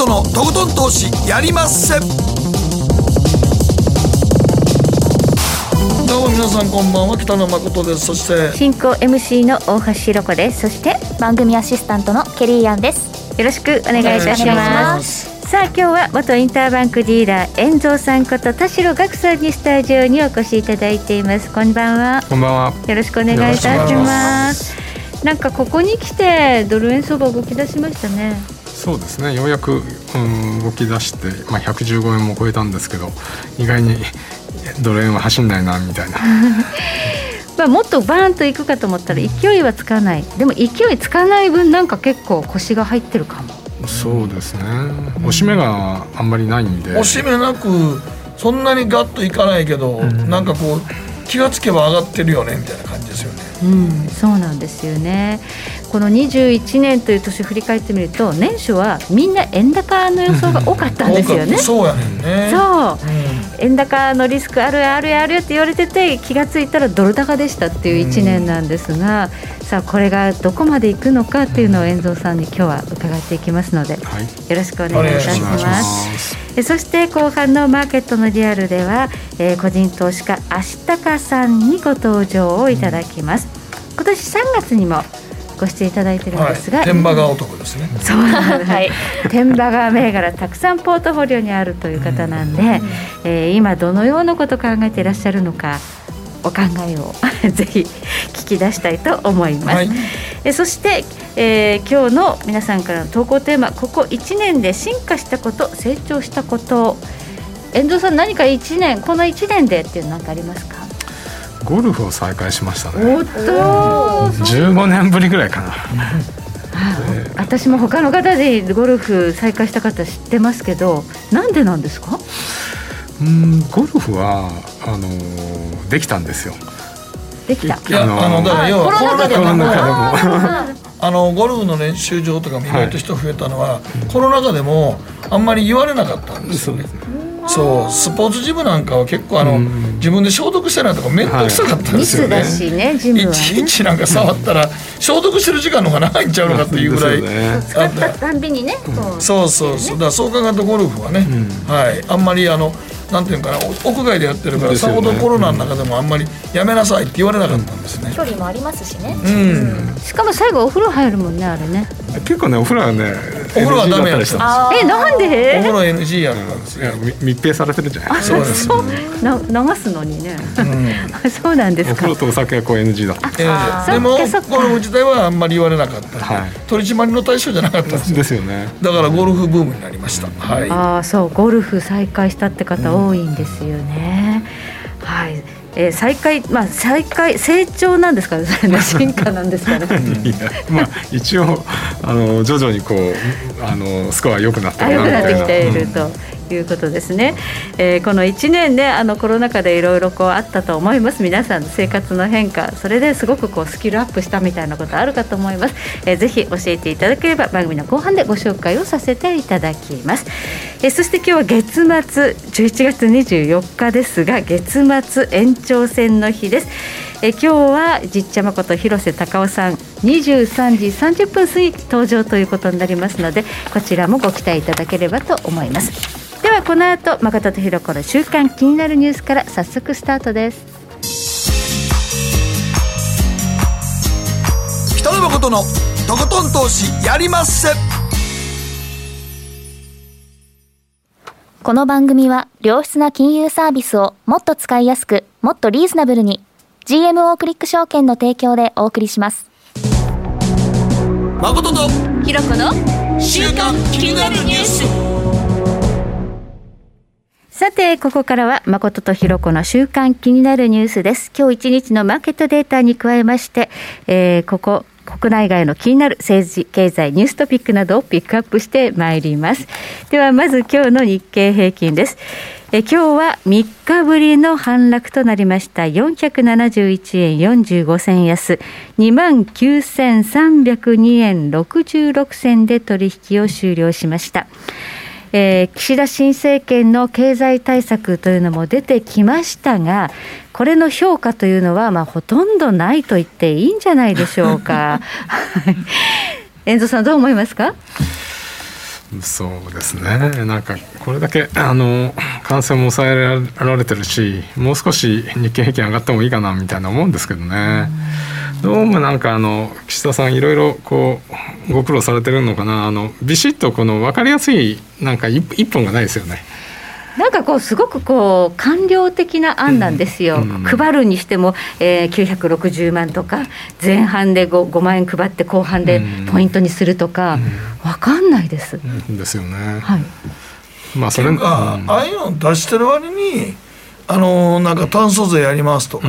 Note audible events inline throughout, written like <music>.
誠のとことん投資やりまっせどうも皆さんこんばんは北野誠です。そして進行 MC の大橋ひろ子です。そして番組アシスタントのケリーアンです。よろしくお願いいたします。さあ今日は元インターバンクディーラー遠蔵さんこと田代岳さんにスタジオにお越しいただいています。こんばんは。こんばんは。よろしくお願いいたします。なんかここに来てドル円相場動き出しましたねそうですね。ようやく、うん、動き出して、まあ、115円も超えたんですけど意外にドル円は走んないなみたいな。<laughs> まあもっとバーンといくかと思ったら勢いはつかない。でも勢いつかない分なんか結構腰が入ってるかも。そうですね。押し目があんまりないんで。押し目なくそんなにガッといかないけど、うん、なんかこう気がつけば上がってるよねみたいな感じですよね。うんそうなんですよねこの21年という年を振り返ってみると年初はみんな円高の予想が多かったんですよね。そうやねそう、うん、円高のリスクあるあるあるって言われてて気が付いたらドル高でしたっていう1年なんですが、うん、さあこれがどこまでいくのかっていうのを遠藤さんに今日は伺っていきますので、はい、よろしくお願いいたします。そして後半のマーケットのリアルでは、えー、個人投資家足高さんにご登場をいただきます。今年3月にもご出演いただいてるんですが、はい、天馬川男ですね。そうなんです、はい、天馬川銘柄たくさんポートフォリオにあるという方なんで、うん、えー、今どのようなことを考えていらっしゃるのかお考えを <laughs> ぜひ聞き出したいと思います、はい、えそして、えー、今日の皆さんからの投稿テーマここ1年で進化したこと成長したこと。遠藤さん何か1年この1年でっていうの何かありますか？ゴルフを再開しましたね。おっと15年ぶりぐらいかな。私も他の方でゴルフ再開した方知ってますけどなんでなんですか？うんゴルフはあのできたんですよ。できた。いやあのだから要はコロナ禍でもあのゴルフの練習場とかも意外と人増えたのは、はい、コロナ禍でもあんまり言われなかったんですよね。そうスポーツジムなんかは結構あの、うん、自分で消毒してないとか面倒くさかったんですよね、はい、ねジムは、ね、いちいちなんか触ったら消毒してる時間の方が長いんちゃうのかっていうぐらい、ね、使ったたんびにね、うん、そうそうそう。だからそう考えるとゴルフはね、うん、はい。あんまりあのなんていうかな屋外でやってるから、ね、さほどコロナの中でもあんまりやめなさいって言われなかったんですね、距離もありますしね、うん、しかも最後お風呂入るもんねあれね。結構ねお風呂はねお風呂はダメやったんですよ。えなんで？お風呂 NG やったんですよ密閉されてるじゃない。そうですな流すのにね、うん、<laughs> そうなんですか。お風呂とお酒はこう NG だった、えー、でもゴルフ自体はあんまり言われなかった、はい、取り締まりの対象じゃなかったんですですよね。だからゴルフブームになりました、はい、ああそう。ゴルフ再開したって方多いんですよね、はいえー、再開、まあ、再開成長なんですかね、それね進化なんですかね。<laughs> いやまあ、一応あの徐々にこうあのスコア良くなって良くなってきていると。いうことですね、えー、この1年ねあのコロナ禍でいろいろこうあったと思います。皆さんの生活の変化それですごくこうスキルアップしたみたいなことあるかと思います、えー、ぜひ教えていただければ番組の後半でご紹介をさせていただきます、えー、そして今日は月末11月24日ですが月末延長戦の日です。え今日はじっちゃまこと広瀬隆夫さん23時30分過ぎ登場ということになりますのでこちらもご期待いただければと思います。ではこの後誠とひろ子の週刊気になるニュースから早速スタートです。北野誠のとことん投資やりまっせ。この番組は良質な金融サービスをもっと使いやすくもっとリーズナブルに GMO クリック証券の提供でお送りします。誠とひろ子の週刊気になるニュースさて、ここからは誠とひろ子の週間気になるニュースです。今日一日のマーケットデータに加えまして、えー、ここ、国内外の気になる政治、経済、ニューストピックなどをピックアップしてまいります。では、まず今日の日経平均です。え今日は3日ぶりの反落となりました471円45銭安2万9302円66銭で取引を終了しました。えー、岸田新政権の経済対策というのも出てきましたが、これの評価というのは、まあ、ほとんどないと言っていいんじゃないでしょうか。<laughs> 遠藤さん、どう思いますか？そうですねなんかこれだけあの感染も抑えられてるしもう少し日経平均上がってもいいかなみたいな思うんですけどね。どうもなんかあの岸田さんいろいろこうご苦労されてるのかなあのビシッとこの分かりやすいなんか一本がないですよね。なんかこうすごくこう官僚的な案なんですよ、うん。うん、配るにしても、えー、960万とか前半で 5, 5万円配って後半でポイントにするとか、うん、分かんないです。ですよね。はい、まあそれが、ああいうの出してる割にあのなんか炭素税やりますとか、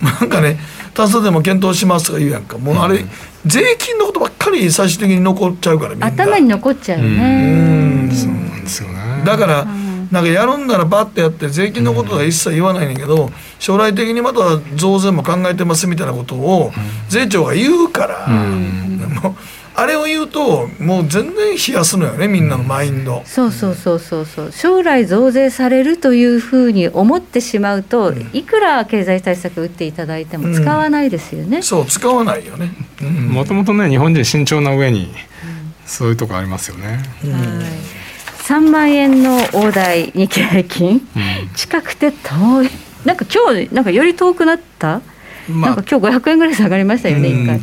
なんかね炭素税も検討しますとか言うやんか。もうあれ、税金のことばっかり最終的に残っちゃうからみんな。頭に残っちゃうよね。そうなんですよね。だから、なんかやるんならバッてやって税金のことは一切言わないんだけど、将来的にまた増税も考えてますみたいなことを税調が言うから、もうあれを言うともう全然冷やすのよねみんなのマインド、そうそうそうそうそう。将来増税されるというふうに思ってしまうと、いくら経済対策打っていただいても使わないですよね、うん、そう使わないよね。もともとね日本人慎重な上にそういうとこありますよね、はい3万円の大台日経平均、うん、近くて遠い。なんか今日なんかより遠くなった、まあ、なんか今日500円ぐらい下がりましたよね、一回。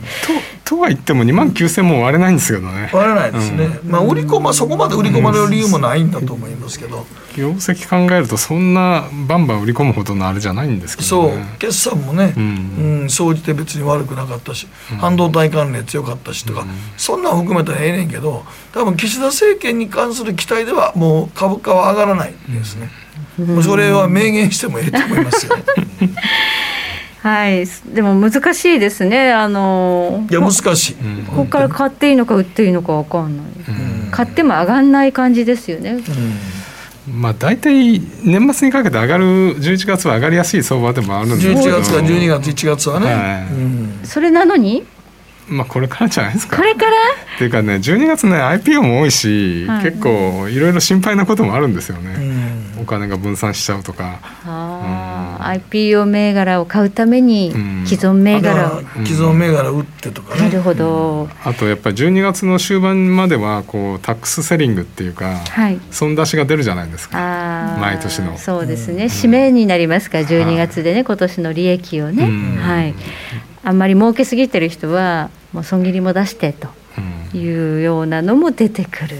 とは言っても2万9000も割れないんですけどね。割れないですね、うん、まあ売り込まそこまで売り込まれる理由もないんだと思いますけど、業績考えるとそんなバンバン売り込むほどのあれじゃないんですけど、ね、そう。決算もね、うん。うん、総じて別に悪くなかったし、うん、半導体関連強かったしとか、そんなん含めたらええねんけど多分岸田政権に関する期待ではもう株価は上がらないですね、もうそれは明言してもええと思いますよ <laughs> はい、でも難しいですね。あのいや難しい。ここから買っていいのか売っていいのかわかんない。買っても上がんない感じですよね。まあ大体年末にかけて上がる11月は上がりやすい相場でもあるんで11月か12月1月はね、はいうん、それなのにまあこれからじゃないですか。これから？っていうかね12月ね IPO も多いし、はい、結構いろいろ心配なこともあるんですよね、うん、お金が分散しちゃうとか。あうん、IPO 銘柄を買うために既存銘柄を、既存銘柄売ってとかね。なるほど、あとやっぱり12月の終盤まではこうタックスセリングっていうか、はい、損出しが出るじゃないですか。毎年の。そうですね、締めになりますか？ら12月でね今年の利益をね。はいあんまり儲けすぎてる人はもう損切りも出してというようなのも出てくる。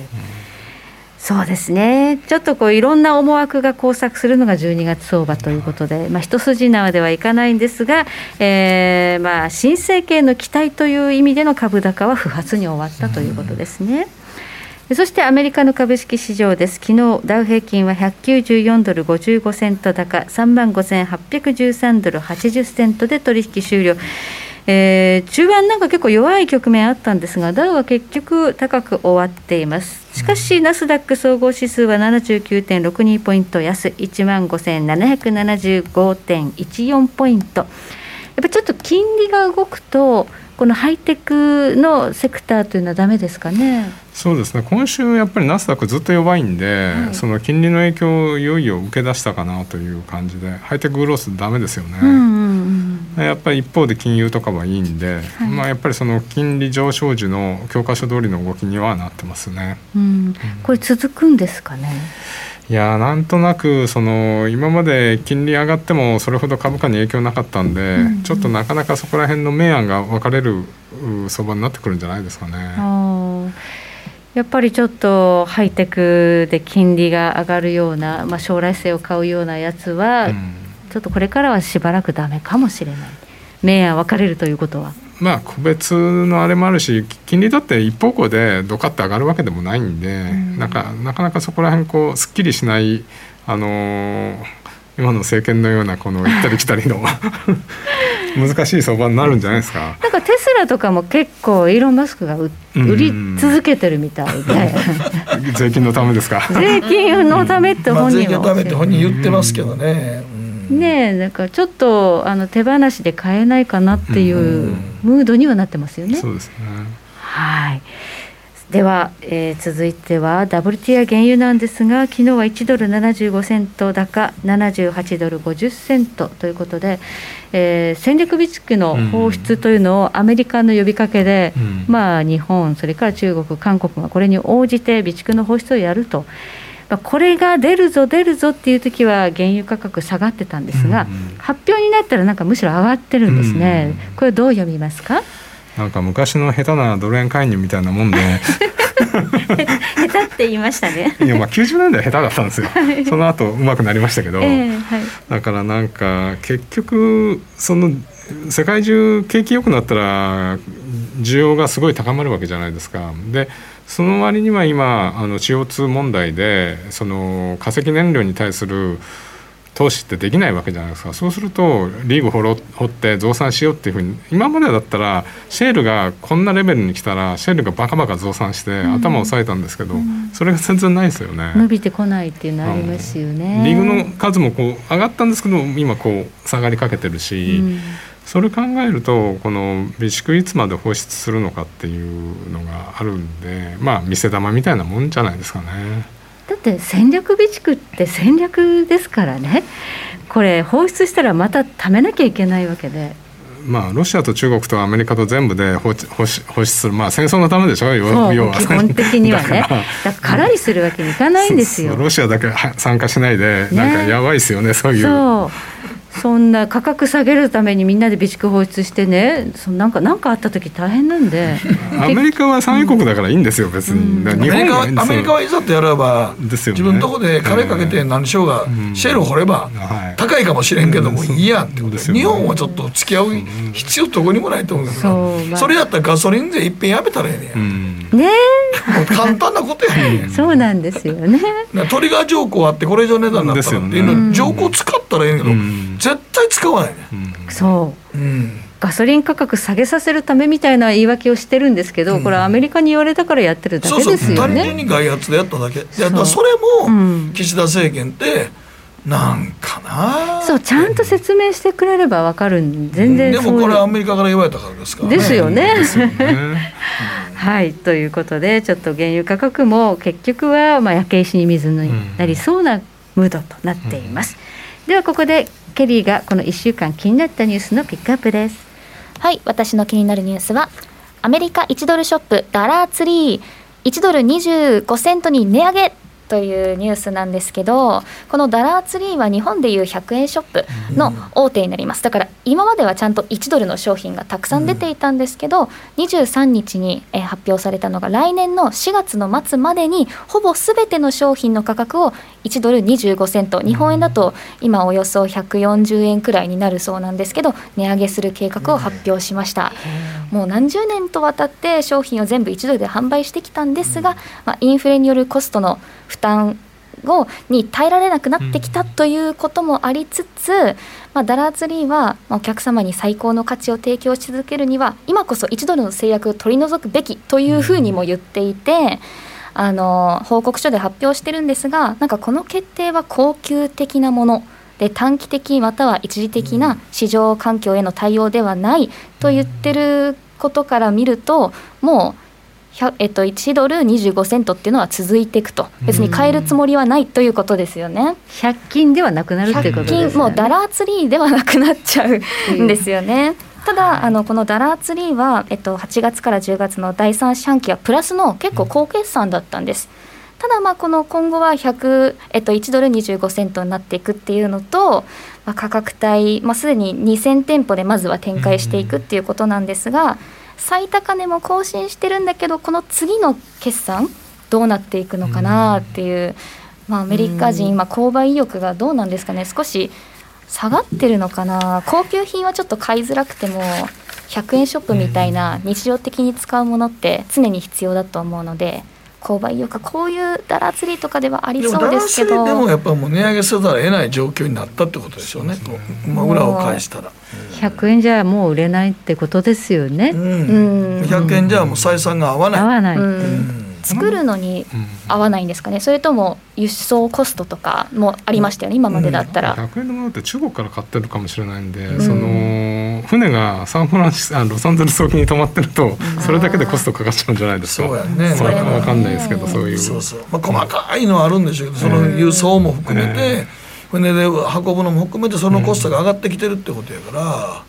そうですねちょっとこういろんな思惑が交錯するのが12月相場ということで、まあ、一筋縄ではいかないんですが、えーまあ、新政権の期待という意味での株高は不発に終わったということですね。そしてアメリカの株式市場です。昨日ダウ平均は194ドル55セント高、3万5813ドル80セントで取引終了。えー、中盤なんか結構弱い局面あったんですが、ダウは結局高く終わっています。しかし、ナスダック総合指数は79.62ポイント安、1万5775.14ポイント。やっぱちょっと金利が動くと、このハイテクのセクターというのはだめですかね？そうですね。今週やっぱりナスダックずっと弱いんで、はい、その金利の影響をいよいよ受け出したかなという感じでハイテクグロースだめですよね、うんうんうん、やっぱり一方で金融とかはいいんで、はい、まあ、やっぱりその金利上昇時の教科書通りの動きにはなってますね、うん、これ続くんですかねいやなんとなくその今まで金利上がってもそれほど株価に影響なかったんで、うんうん、ちょっとなかなかそこら辺の明暗が分かれる相場になってくるんじゃないですかね。やっぱりちょっとハイテクで金利が上がるような、まあ、将来性を買うようなやつは、うん、ちょっとこれからはしばらくだめかもしれない。明暗分かれるということは。まあ個別のあれもあるし金利だって一方向でドカッと上がるわけでもないんで、うん、なんかなかなかそこら辺こうすっきりしないあのー、今の政権のようなこの行ったり来たりの <laughs> 難しい相場になるんじゃないですか。なんかテスラとかも結構イーロン・マスクが売り続けてるみたいで。<laughs> 税金のためですか。税金のためって本人は、税金のためって本人言ってますけどね。ねなんかちょっとあの手放しで買えないかなっていうムードにはなってますよね。そうですねはいでは、えー、続いては WTI 原油なんですが昨日は1ドル75セント高78ドル50セントということで、えー、戦略備蓄の放出というのをアメリカの呼びかけで、うん、まあ、日本それから中国韓国がこれに応じて備蓄の放出をやると。これが出るぞ出るぞっていう時は原油価格下がってたんですが、うんうん、発表になったらなんかむしろ上がってるんですね、うんうん、これどう読みますか？なんか昔の下手なドル円介入みたいなもんで。下手って言いましたね。いやまあ90年代下手だったんですよ、はい、その後うまくなりましたけど、えーはい、だからなんか結局その世界中景気良くなったら需要がすごい高まるわけじゃないですか。でその割には今あの CO2 問題でその化石燃料に対する投資ってできないわけじゃないですか。そうするとリーグ掘掘って増産しようっていうふうに今までだったらシェールがこんなレベルに来たらシェールがバカバカ増産して頭を押さえたんですけど、うん、それが全然ないですよね。伸びてこないっていうのありますよね、うん、リーグの数もこう上がったんですけど今こう下がりかけてるし、うん、それ考えるとこの備蓄いつまで放出するのかっていうのがあるんでまあ見せ玉みたいなもんじゃないですかね。だって戦略備蓄って戦略ですからね。これ放出したらまた貯めなきゃいけないわけで。まあ、ロシアと中国とアメリカと全部で放放出する、まあ、戦争のためでしょ要は基本的にはね。<laughs> だから。空にするわけにいかないんですよ。ロシアだけ参加しないで、なんかやばいですよねそういうそんな価格下げるためにみんなで備蓄放出してね。そなんか何かあった時大変なんで。<laughs> アメリカは産油国だからいいんですよ、別に、うん、日本はアメリカはいざとやれば、ね、自分のとこで金かけて何しようが、シェル掘れば、高いかもしれんけどもいいやんってことです、ね、日本はちょっと付き合う必要どこにもないと思うけど、そそれやったらガソリン税いっぺんやめたらええねん、ね。簡単なことやねん。<laughs> そうなんですよね。トリガー条項あってこれ以上値段になったらっていうの条項使ったらええけど、絶対使わないね、うん、そう、うん、ガソリン価格下げさせるためみたいな言い訳をしてるんですけど、うん、これアメリカに言われたからやってるだけですよね。そうそう単純に外発でやった。だけいやだそれも岸田政権ってなんかな。そうちゃんと説明してくれれば分かるん全然でもこれアメリカから言われたからですから。ね。ですよね。<laughs> はいということでちょっと原油価格も結局はまあ焼け石に水になりそうなムードとなっています、ではここでケリーがこの1週間気になったニュースのピックアップです。はい私の気になるニュースはアメリカ1ドルショップダラーツリー。1ドル25セントに値上げというニュースなんですけどこのダラーツリーは日本でいう100円ショップの大手になります。だから今まではちゃんと1ドルの商品がたくさん出ていたんですけど、23日に発表されたのが来年の4月の末までにほぼすべての商品の価格を1ドル25セント日本円だと今およそ140円くらいになるそうなんですけど値上げする計画を発表しました。もう何十年とわたって商品を全部1ドルで販売してきたんですが、まあ、インフレによるコストの負担をに耐えられなくなってきたということもありつつ、まあ、ダラーツリーはお客様に最高の価値を提供し続けるには今こそ1ドルの制約を取り除くべきというふうにも言っていて。あの報告書で発表してるんですがなんかこの決定は恒久的なもので短期的または一時的な市場環境への対応ではないと言ってることから見るともうえっと、1ドル25セントっていうのは続いていくと別に変えるつもりはないということですよね。100均ではなくなるっていうことですね。もうダラーツリーではなくなっちゃうんですよね。ただあのこのダラーツリーは、えっと、8月から10月の第3四半期はプラスの結構高決算だったんです。ただまあこの今後は100、えっと、1ドル25セントになっていくっていうのと、まあ、価格帯、まあ、すでに2000店舗でまずは展開していくっていうことなんですが。うん最高値も更新してるんだけどこの次の決算どうなっていくのかなっていう、まあ、アメリカ人今購買意欲がどうなんですかね。少し下がってるのかな。高級品はちょっと買いづらくても100円ショップみたいな日常的に使うものって常に必要だと思うので。購買意欲こういうダラ釣りとかではありそうですけどでもやっぱもう値上げせざるを得ない状況になったってことですよね、まあ、裏を返したら。100円じゃもう売れないってことですよね。うん、100円じゃもう採算が合わない。合わない。うん作るのに合わないんですかね、それとも輸送コストとかもありましたよね、今までだったら。100円のものって中国から買ってるかもしれないんで、その船がサンフランシスあロサンゼルス沖に止まってると、それだけでコストかかっちゃうんじゃないですか。そうやね。それわかんないですけど、そういう。そうそう。まあ細かいのはあるんでしょうけど、その輸送も含めて、船で運ぶのも含めてそのコストが上がってきてるってことやから。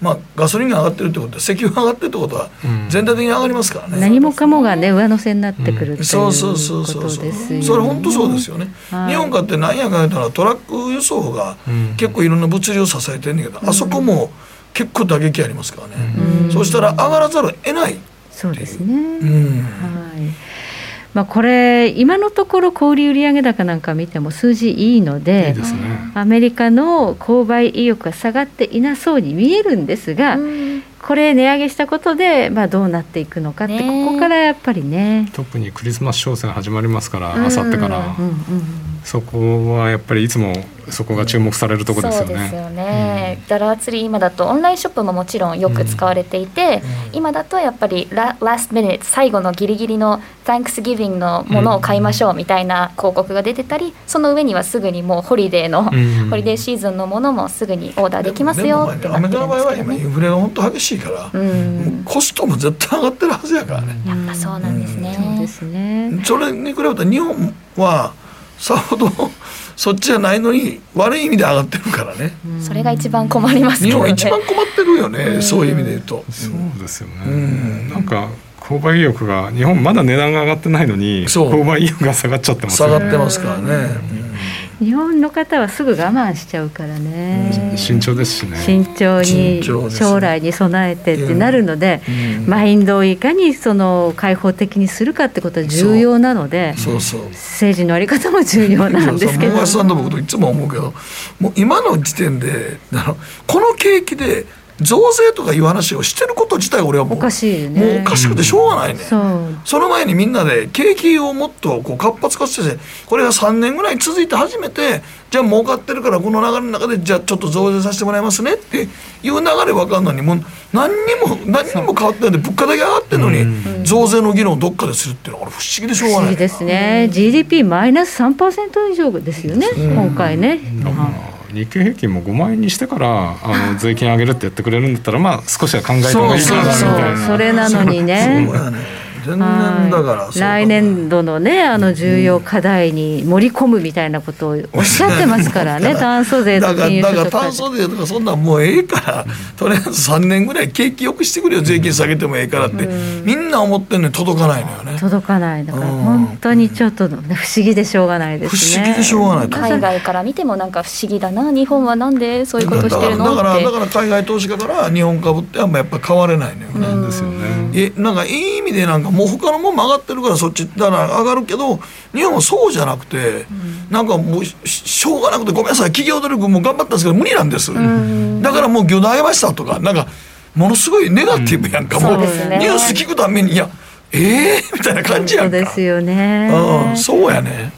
まあ、ガソリンが上がってるってことは石油が上がってるってことは全体的に上がりますからね、何もかもがね上乗せになってくるっていうそうそうそうそうそう。それ本当そうですよね、日本かって何やかんやったらトラック輸送が結構いろんな物流を支えてるんだけど、あそこも結構打撃ありますからね、そうしたら上がらざるを得ないそうですね、はいまあ、これ今のところ小売売上高なんか見ても数字いいので、ね、アメリカの購買意欲が下がっていなそうに見えるんですが、これ値上げしたことで、まあ、どうなっていくのかって、ここからやっぱりね。特にクリスマス商戦始まりますからあさってから、うんうんうん、そこはやっぱりいつもそこが注目されるところですよね。そうですよね、うん、ダラーツリー今だとオンラインショップももちろんよく使われていて、うん、今だとやっぱりララストミニット最後のギリギリの Thanksgiving のものを買いましょうみたいな広告が出てたり、その上にはすぐにもうホリデーの、うん、ホリデーシーズンのものもすぐにオーダーできますよってなってるんですけど、ね、アメリカの場合は今インフレが本当激しいから、うん、コストも絶対上がってるはずやからね。やっぱそうなんですね。そうですね。それに比べたら日本はさほどそっちじゃないのに悪い意味で上がってるからね、それが一番困りますね。日本一番困ってるよね、そういう意味で言うと、そうですよね、うん、なんか購買意欲が日本まだ値段が上がってないのに購買意欲が下がっちゃってますね。下がってますからね、日本の方はすぐ我慢しちゃうからね、慎重ですしね。慎重に将来に備えてってなるので、マインドをいかにその開放的にするかってことは重要なのでそう。そう政治のあり方も重要なんですけど。大橋さんのこといつも思う。けどもう。今の時点でこの景気で増税とかいう話をしてること自体俺はもうおかしい、ね、もうおかしくてしょうがないね、その前にみんなで景気をもっとこう活発化してこれが3年ぐらい続いて初めてじゃあ儲かってるからこの流れの中でじゃあちょっと増税させてもらいますねっていう流れ分かるのにもう何にも何にも変わってないで物価だけ上がってるのに増税の議論をどっかでするっていうのは不思議でしょうがない、ですね。GDP マイナス3%以上ですよね、今回ね。日経平均も5万円にしてからあの <laughs> 税金上げるってやってくれるんだったらまあ少しは考えた方がいいかなみたいな。それなのにね。全然だから来年度のねあの重要課題に盛り込むみたいなことをおっしゃってますからね炭素税とかだから炭素税とかそんなんもうええからとりあえず3年ぐらい景気よくしてくれよ税金下げてもええからって、みんな思ってるのに届かないのよね。届かないだか。ら本当にちょっと、ね、不思議でしょうがないですね。不思議でしょうがない海外から見てもなんか不思議だな日本はなんでそういうことしてるのだからだから海外投資家から日本株ってあんまやっぱ変われないのよね、うん。ですよね。えなんかいい意味でなんかもう他のもんも上がってるからそっちだから上がるけど日本はそうじゃなくて、うん、なんかもうしょうがなくてごめんなさい企業努力も頑張ったんですけど無理なんです、うん、だからもう魚代ましたとかなんかものすごいネガティブやんか、う。ん、もう、ね、ニュース聞くためにいやええー、みたいな感じやんか。そうですよね、うん、そうやね、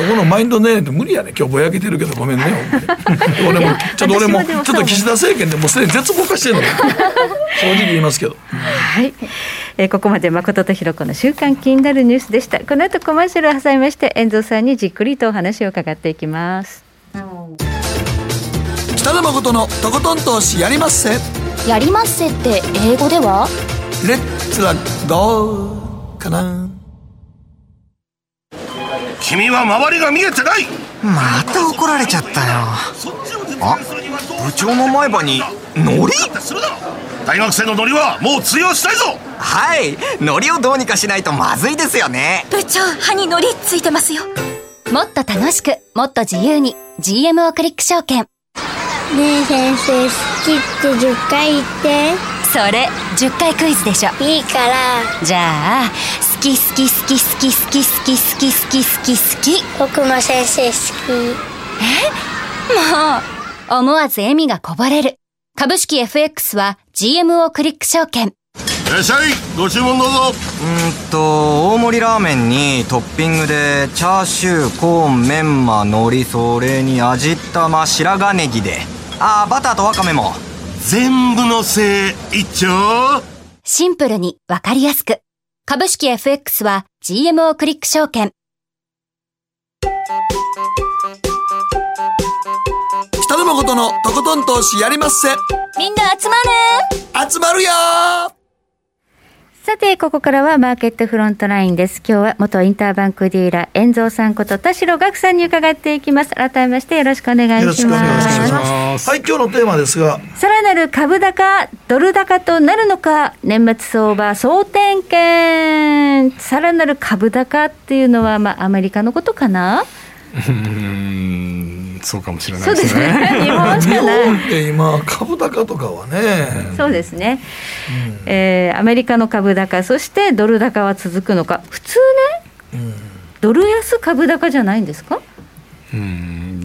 そこのマインドね無理やね。今日ぼやけてるけどごめんね。俺もちょっと俺もちょっと岸田政権でもうすでに絶望化してるの。<laughs> 正直言いますけど。はい、えー、ここまで誠とひろ子の週刊気になるニュースでした。この後コマーシャルを挟みまして遠藤さんにじっくりとお話を伺っていきます。北野誠のとことん投資やりまっせ。やりまっせって英語では？レッツラゴーかな君は周りが見えてない。また怒られちゃったよ。あ部長の前歯にノリ大学生のノリはもう通用したいぞ。はい。ノリをどうにかしないとまずいですよね。部長歯にノリついてますよ。もっと楽しくもっと自由に GMO クリック証券。ねえ先生好きって10回言って。それ10回クイズでしょ。いいから。じゃあ好き好き好き好き好き好き好き好き好き好き僕も先生好き。え？もう思わず笑みがこぼれる。株式 FX は GMO クリック証券。いらっしゃいご注文どうぞ。うんと大盛りラーメンにトッピングでチャーシューコーンメンマ海苔それに味玉白髪ネギで。ああバターとわかめも。全部のせい一丁。シンプルにわかりやすく株式 FX は GMO クリック証券。北野誠のとことん投資やりまっせ。みんな集まる集まるよさて、ここからはマーケットフロントラインです。今日は元インターバンクディーラー、遠蔵さんこと田代岳さんに伺っていきます。改めましてよろしくお願いします。よろしくお願いします。はい、今日のテーマですが、さらなる株高、ドル高となるのか、年末相場総点検、さらなる株高っていうのは、まあ、アメリカのことかな？う <laughs> んそうかもしれないそうですね。日本じ日ゃない。本で今株高とかはね、そうですね、えーアメリカの株高、そしてドル高は続くのか、普通ね、ドル安株高じゃないんですか？うん。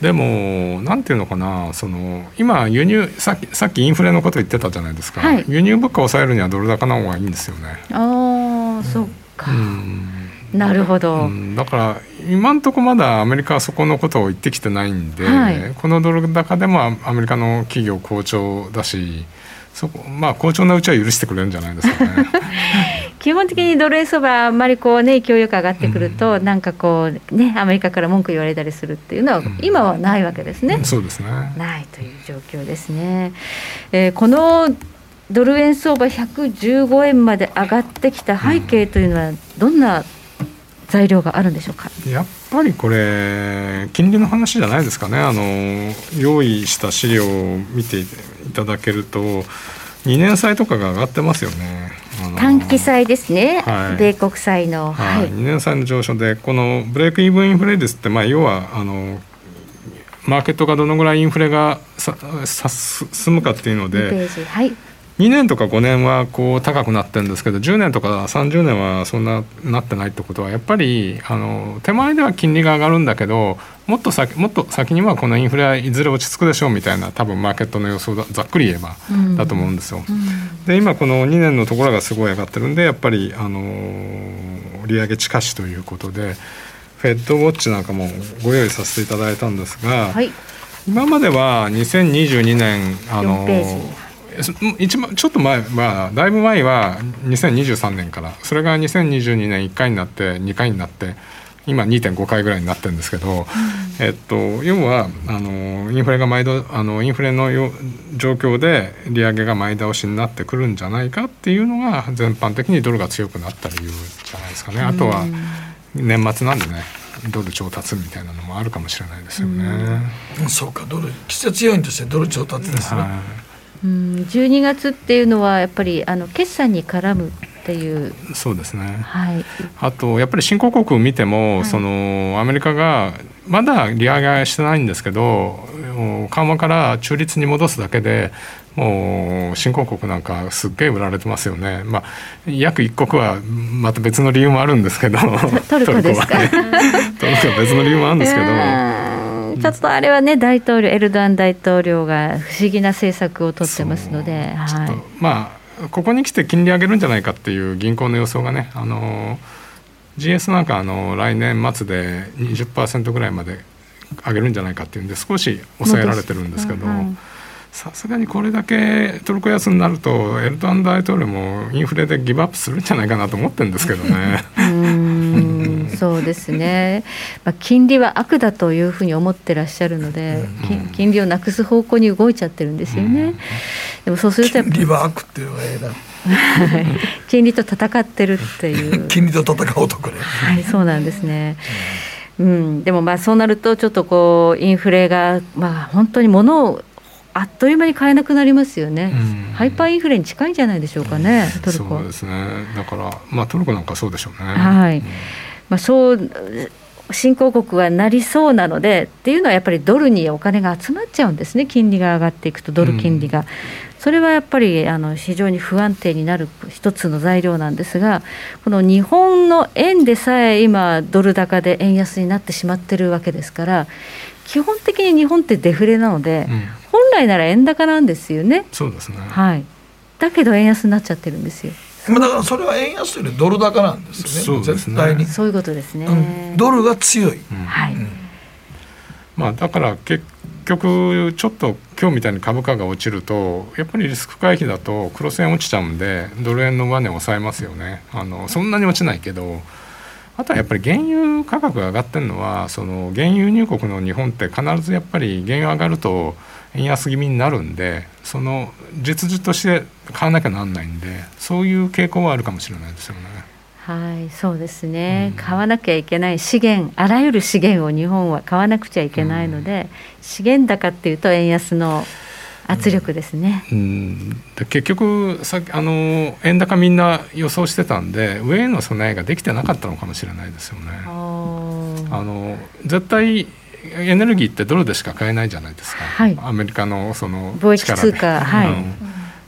でもなんていうのかな。その今輸入さっきさっきインフレのこと言ってたじゃないですか、はい。輸入物価を抑えるにはドル高の方がいいんですよね。ああ、そっか、うんなるほど、うんだから今のところまだアメリカはそこのことを言ってきてないんで、はいこのドル高でもアメリカの企業好調だしそこまあ好調なうちは許してくれるんじゃないですかね。<laughs> 基本的にドル円相場、あんまりこう、ね、勢いよく上がってくると、なんかこう、ね、アメリカから文句言われたりするっていうのは、今はないわけですね。そうですね。ないという状況ですね。えーこのドル円相場115円まで上がってきた背景というのは、どんな材料があるんでしょうか？やっぱりこれ金利の話じゃないですかね。あの用意した資料を見ていただけると2年債とかが上がってますよね。あの短期債ですね、はい。米国債の。はい。はい。2年債の上昇でこのブレイクイーブンインフレ率って、まあ、要はあのマーケットがどのぐらいインフレがささ進むかっていうの2ペではい、2年とか5年はこう高くなってるんですけど10年とか30年はそんななってないってことはやっぱりあの手前では金利が上がるんだけどもっと先もっと先にはこのインフレはいずれ落ち着くでしょうみたいな多分マーケットの予想だざっくり言えば、うん。だと思うんですよ。で今この2年のところがすごい上がってるんでやっぱりあの利上げ近しということでフェッドウォッチなんかもご用意させていただいたんですが、はい、今までは2022年あの4ペーす一番ちょっと前はだいぶ前は2023年からそれが2022年1回になって2回になって今2.5回ぐらいになってるんですけど、えっと、要はあのインフレが毎度あのインフレのよ状況で利上げが前倒しになってくるんじゃないかっていうのが全般的にドルが強くなった理由じゃないですかね。あとは年末なんでねドル調達みたいなのもあるかもしれないですよね。うんそうか、ドル季節要因としてドル調達ですね。はいうん、12月っていうのは、やっぱりあの決算に絡むっていう、そうですね。はい、あとやっぱり新興国見ても、そのアメリカがまだ利上げはしてないんですけど緩和から中立に戻すだけでもう新興国なんかすっげえ売られてますよね、まあ、約一国はまた別の理由もあるんですけど。トルコですか？トルコは別の理由もあるんですけど。<laughs> うん。ちょっとあれはね、大統領、エルドアン大統領が不思議な政策を取ってますので、はい、まあここに来て金利上げるんじゃないかっていう銀行の予想がねあの GS なんかあの来年末で20%ぐらいまで上げるんじゃないかっていうんで少し抑えられてるんですけどさすがにこれだけトルコ安になるとエルドアン大統領もインフレでギブアップするんじゃないかなと思ってるんですけどね。そうですね、まあ、金利は悪だというふうに思ってらっしゃるので、金金利をなくす方向に動いちゃってるんですよね。でもそうすると金利は悪っていうのがええな。はい金利と戦ってるっていう。<laughs> 金利と戦う男ね。はい、そうなんですね。うん、でもまあそうなるとちょっとこうインフレがまあ本当に物をあっという間に買えなくなりますよね。うんハイパーインフレに近いんじゃないでしょうかね、トルコはそうで。すねだからまあトルコなんかそうでしょうね。はいうんまあそう新興国はなりそうなのでっていうのはやっぱりドルにお金が集まっちゃうんですね金利が上がっていくとドル金利が、それはやっぱりあの非常に不安定になる一つの材料なんですがこの日本の円でさえ今ドル高で円安になってしまってるわけですから基本的に日本ってデフレなので、うん本来なら円高なんですよね。そうですね。はいだけど円安になっちゃってるんですよ。まあだからそれは円安よりドル高なんですよね。そうですね絶対に。そういうことですね。うんドルが強い。うんはい。まあ、だから結局ちょっと今日みたいに株価が落ちるとやっぱりリスク回避だと黒線落ちちゃうんでドル円の上値を抑えますよねあのそんなに落ちないけどあとはやっぱり原油価格が上がってるのはその原油入国の日本って必ずやっぱり原油上がると円安気味になるんでその実需として買わなきゃなんないんでそういう傾向はあるかもしれないですよね。はいそうですね、うん、買わなきゃいけない資源あらゆる資源を日本は買わなくちゃいけないので、うん、資源高っていうと円安の圧力ですね、うん、結局さあの円高みんな予想してたんで上への備えができてなかったのかもしれないですよね。あの絶対エネルギーってドルでしか買えないじゃないですか、はい、アメリカのその貿易通貨、はい、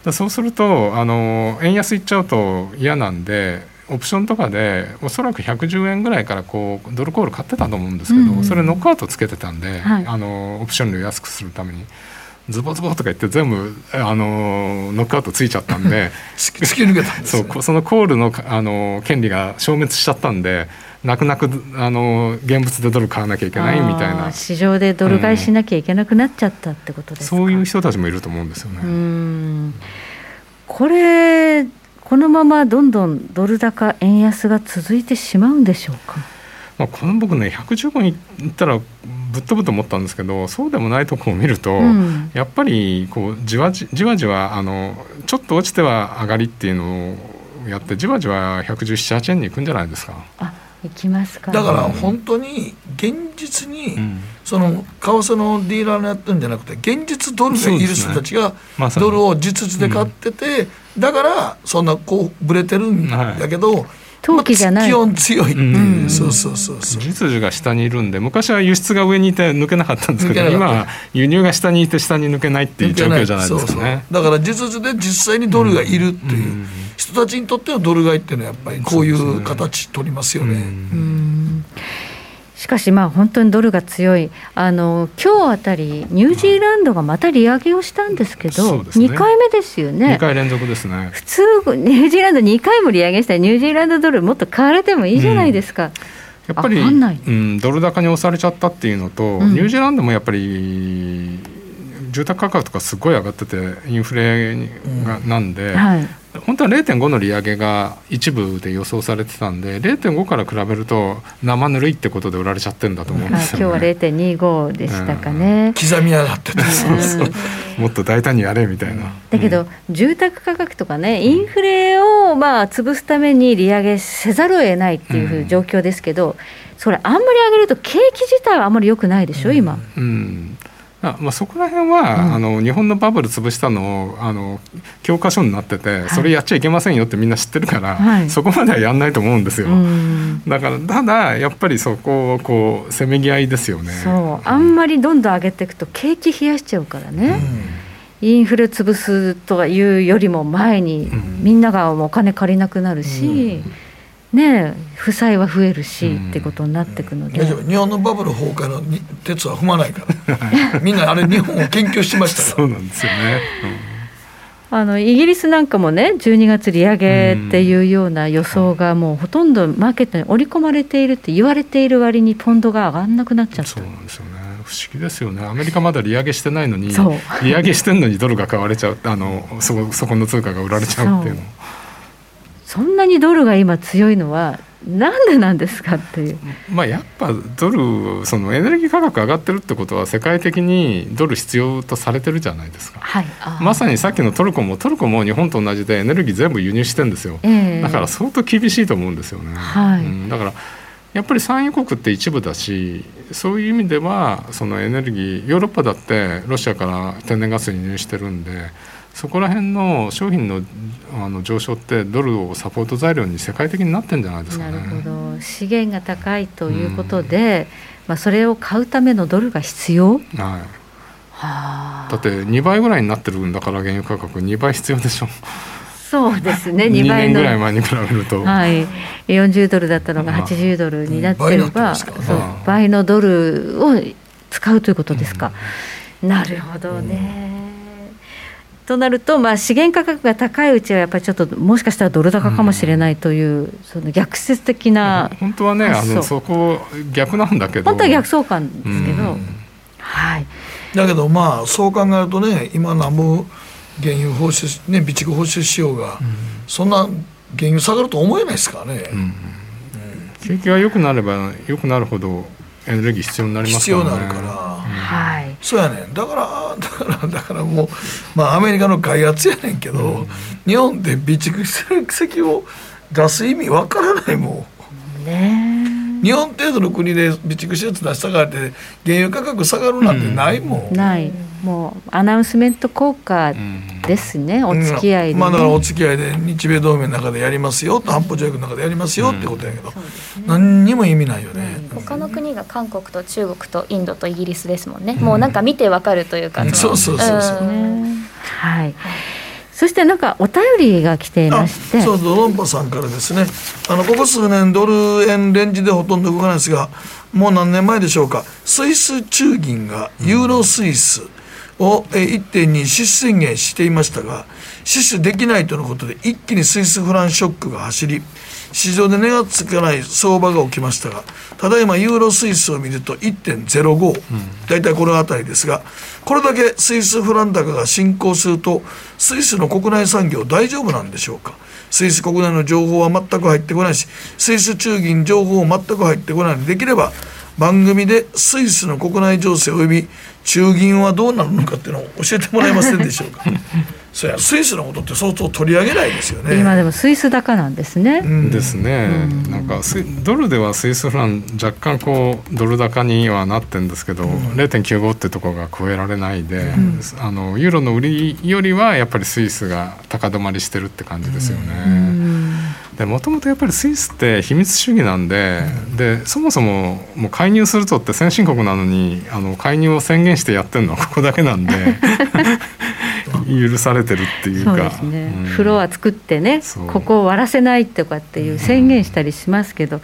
うん、そうするとあの円安いっちゃうと嫌なんでオプションとかでおそらく110円ぐらいからこうドルコール買ってたと思うんですけど、うん、それノックアウトつけてたんで、はい、あのオプション料安くするために。ズボズボとか言って全部あのノックアウトついちゃったんで <laughs> 突き抜けたんです、ね、そうそのコールのあの権利が消滅しちゃったんで泣く泣くあの現物でドル買わなきゃいけないみたいな市場でドル買いしなきゃいけなくなっちゃったってことですか、うん、そういう人たちもいると思うんですよね。これこのままどんどんドル高円安が続いてしまうんでしょうか？まあ、この僕ね115にいったらぶっ飛ぶと思ったんですけどそうでもないとこを見ると、うん、やっぱりこうじわじじわじわあのちょっと落ちては上がりっていうのをやってじわじわ11718円にいくんじゃないですか。あいきますか、だから本当に現実に、うん、その為替のディーラーのやってるんじゃなくて現実ドルがいる人たちがドルを実質で買ってて、うん、だからそんなこうぶれてるんだけど、はい。投機じゃない、気温強い。っていう、そうそうそうそう。実需が下にいるんで昔は輸出が上にいて抜けなかったんですけど今は輸入が下にいて下に抜けないっていう状況じゃないですかね。だから実需で実際にドルがいるっていう人たちにとってはドル買いっていうのはやっぱりこういう形取りますよね。うん。しかし、まあ本当にドルが強い、あの今日あたり、ニュージーランドがまた利上げをしたんですけど、ね、2回目ですよね、2回連続ですね。普通、ニュージーランド2回も利上げしたら、ニュージーランドドル、もっと買われてもいいじゃないですか。うん。やっぱり、うん、ドル高に押されちゃったっていうのと、うん、ニュージーランドもやっぱり住宅価格とかすごい上がっててインフレがなんで、うんはい、本当は0.5の利上げが一部で予想されてたんで0.5から比べると生ぬるいってことで売られちゃってるんだと思うんですよ、ね、今日は0.25でしたかね、刻み上がってた。そうそう。もっと大胆にやれみたいな。だけど、住宅価格とかねインフレをまあ潰すために利上げせざるを得ないっていう状況ですけど、それあんまり上げると景気自体はあんまり良くないでしょ今、うんあまあ、そこら辺は、うん、あの日本のバブル潰したのあの教科書になってて、はい、それやっちゃいけませんよってみんな知ってるから、はい、そこまではやんないと思うんですよ、だからただやっぱりそこをこうせめぎ合いですよね。そう。あんまりどんどん上げていくと景気冷やしちゃうからね、うん、インフレ潰すというよりも前に、みんながお金借りなくなるし、うんね負債は増えるし、ってことになっていくので。日本のバブル崩壊の鉄は踏まないから。<laughs> みんなあれ日本を研究しました <laughs> そうなんですよね、うん、あのイギリスなんかもね12月利上げっていうような予想がもうほとんどマーケットに織り込まれているって言われている割にポンドが上がらなくなっちゃった。そうなんですよね。不思議ですよね。アメリカまだ利上げしてないのに <laughs> 利上げしてんのにドルが買われちゃう。あのそそこの通貨が売られちゃうっていうのそんなにドルが今強いのはなんでなんですかっていう。まあやっぱドルそのエネルギー価格上がってるってことは世界的にドル必要とされてるじゃないですか。はい、まさにさっきのトルコもトルコも日本と同じでエネルギー全部輸入してるんですよ。えー、だから相当厳しいと思うんですよね。はい、うん、だからやっぱり産油国って一部だしそういう意味ではそのエネルギーヨーロッパだってロシアから天然ガス輸入してるんで。そこら辺の商品のあの上昇ってドルをサポート材料に世界的になってんじゃないですかね。なるほど。資源が高いということで、うん、まあ、それを買うためのドルが必要、はい。はあ、だって2倍ぐらいになってるんだから原油価格2倍必要でしょ。そうですね2倍の。ぐらい前に比べると、はい、40ドルだったのが80ドルになってれば、そう倍のドルを使うということですか。うん、なるほどね。となると、まあ、資源価格が高いうちはやっぱりちょっともしかしたらドル高かもしれないという、うん、その逆説的な本当はねあのそこ逆なんだけど。本当は逆相関ですけど、うん、はい。だけどまあそう考えるとね今南部原油放出ね備蓄放出しようが、そんな原油下がると思えないですからね、景気が良くなれば良くなるほどエネルギー必要になりますからね。必要になるから、はい。そうやねん。だからだからだからもうまあアメリカの外圧やねんけど、日本で備蓄してる石油を出す意味わからないもん。ね。日本程度の国で備蓄施設出したからって原油価格下がるなんてないもん、ない。もうアナウンスメント効果ですね。お付き合いで、ね。まあだからお付き合いで日米同盟の中でやりますよと安保条約の中でやりますよってことやけど、何にも意味ないよね、他の国が韓国と中国とインドとイギリスですもんね、もうなんか見てわかるというか、のそうそうそうそうう。ん。はい。そしてなんかお便りが来ていまして。そうドロンパさんからですね。あのここ数年ドル円レンジでほとんど動かないですがもう何年前でしょうか。スイス中銀がユーロスイスをえー1.2死守宣言していましたが死守できないとのことで一気にスイスフランショックが走り市場で値がつかない相場が起きましたがただいまユーロスイスを見ると1.05、大体この辺りですがこれだけスイスフラン高が進行するとスイスの国内産業大丈夫なんでしょうか？スイス国内の情報は全く入ってこないしスイス中銀情報も全く入ってこない。のでできれば番組でスイスの国内情勢及び中銀はどうなるのかっていうのを教えてもらえませんでしょうか。<laughs> そやスイスのことって相当取り上げないですよね。今でもスイス高なんですね。うん。ですね、なんかスイドルではスイスフラン若干こうドル高にはなってるんですけど、0.95ってところが超えられないで、あのユーロの売りよりはやっぱりスイスが高止まりしてるって感じですよね。でもともとやっぱりスイスって秘密主義なんで,、でそもそももう介入するとって先進国なのにあの介入を宣言してやってるのはここだけなんで <laughs> 許されてるっていうか。そうですね、うん。フロア作ってねここを割らせないとかっていう宣言したりしますけど、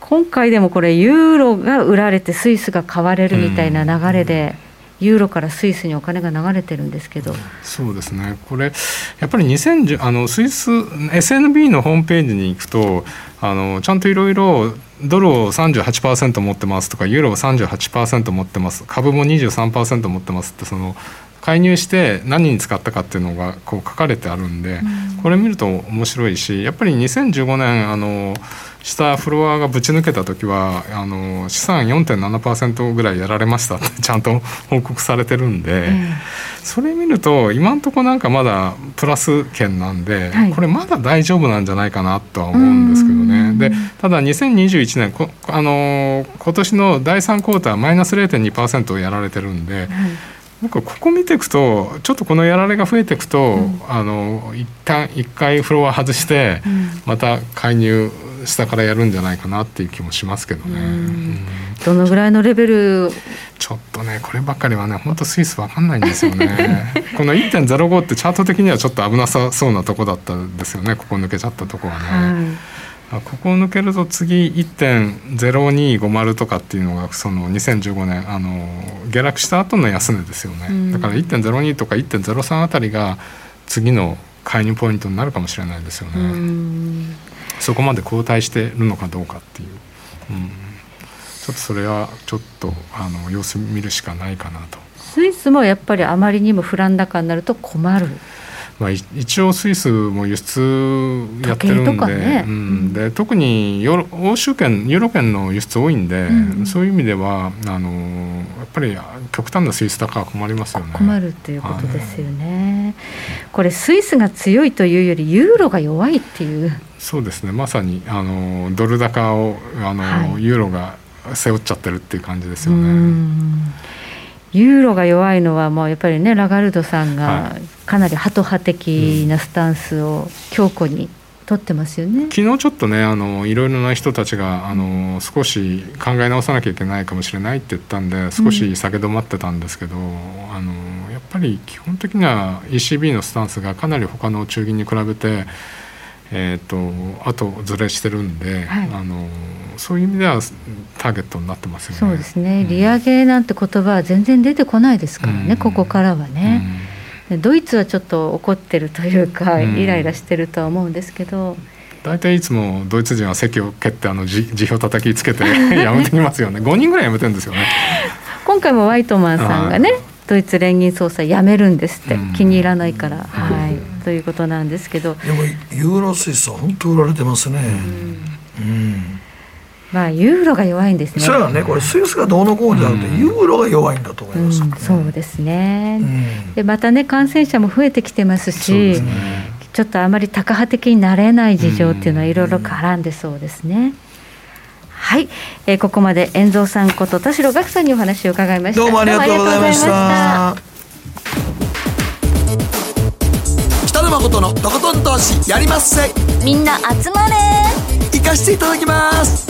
今回でもこれユーロが売られてスイスが買われるみたいな流れで、ユーロからスイスにお金が流れてるんですけど、そうですね。これやっぱり2010あのスイス SNB のホームページに行くとあのちゃんといろいろドルを38%持ってますとかユーロを38%持ってます株も23%持ってますってその介入して何に使ったかっていうのがこう書かれてあるんで、これ見ると面白いしやっぱり2015年あの下フロアがぶち抜けた時はあの資産4.7%ぐらいやられましたって <laughs> ちゃんと報告されてるんで、それ見ると今んとこなんかまだプラス圏なんで、はいこれまだ大丈夫なんじゃないかなとは思うんですけどね。でただ2021年こあの今年の第3クォーターマイナス0.2%をやられてるんで。僕ここ見ていくとちょっとこのやられが増えていくと、あの一旦一回フロア外して、また介入下からやるんじゃないかなっていう気もしますけどね。うん。どのぐらいのレベル？ちょっとねこればっかりはね本当スイスわかんないんですよね。<laughs> この1.05ってチャート的にはちょっと危なさそうなとこだったんですよねここ抜けちゃったとこはね、あここを抜けると次1.0250とかっていうのがその2015年あの下落した後の安値ですよね、だから1.02とか1.03あたりが次の介入ポイントになるかもしれないですよね、そこまで後退してるのかどうかっていう、うん、ちょっとそれはちょっとあの様子見るしかないかなと。スイスもやっぱりあまりにもフラン高になると困る。まあ、い一応スイスも輸出やってるんで,、ねうん、で特にヨーロ欧州圏ユーロ圏の輸出多いんで、そういう意味ではあのやっぱり極端なスイス高は困りますよね。困るっていうことですよね。これスイスが強いというよりユーロが弱いっていう。そうですねまさにあのドル高をあの、はいユーロが背負っちゃってるっていう感じですようね。んユーロが弱いのはもうやっぱりねラガルドさんがはかなりハト派的なスタンスを強固に取ってますよね。昨日ちょっとねあのいろいろな人たちがあの少し考え直さなきゃいけないかもしれないって言ったんで少し下げ止まってたんですけど、あのやっぱり基本的には ECB のスタンスがかなり他の中銀に比べて、えー、とあとずれしてるんで、はい。あのそういう意味ではターゲットになってますよね。そうですね。利上げなんて言葉は全然出てこないですからね、うん。ここからはね、でドイツはちょっと怒ってるというか、うん。イライラしてるとは思うんですけど、大体いつもドイツ人は席を蹴ってあの辞辞表叩きつけて <laughs> やめてきますよね。5人ぐらいやめてるんですよね。今回もワイトマンさんがねドイツ連銀総裁辞めるんですって、気に入らないから、はい、ということなんですけど。でもユーロスイスは本当売られてますね。うん。まあユーロが弱いんですね。それはねこれスイスがどうのこうじゃなくて、ユーロが弱いんだと思います、うん、そうですね。でまたね感染者も増えてきてますし、ね、ちょっとあまり高波的になれない事情っていうのはいろいろ絡んでそうですね。はい、えー、ここまで遠蔵さんこと田代岳さんにお話を伺いました。どうもありがとうございました。北野誠のとことん投資やりまっせ。みんな集まれ。行かしていただきます。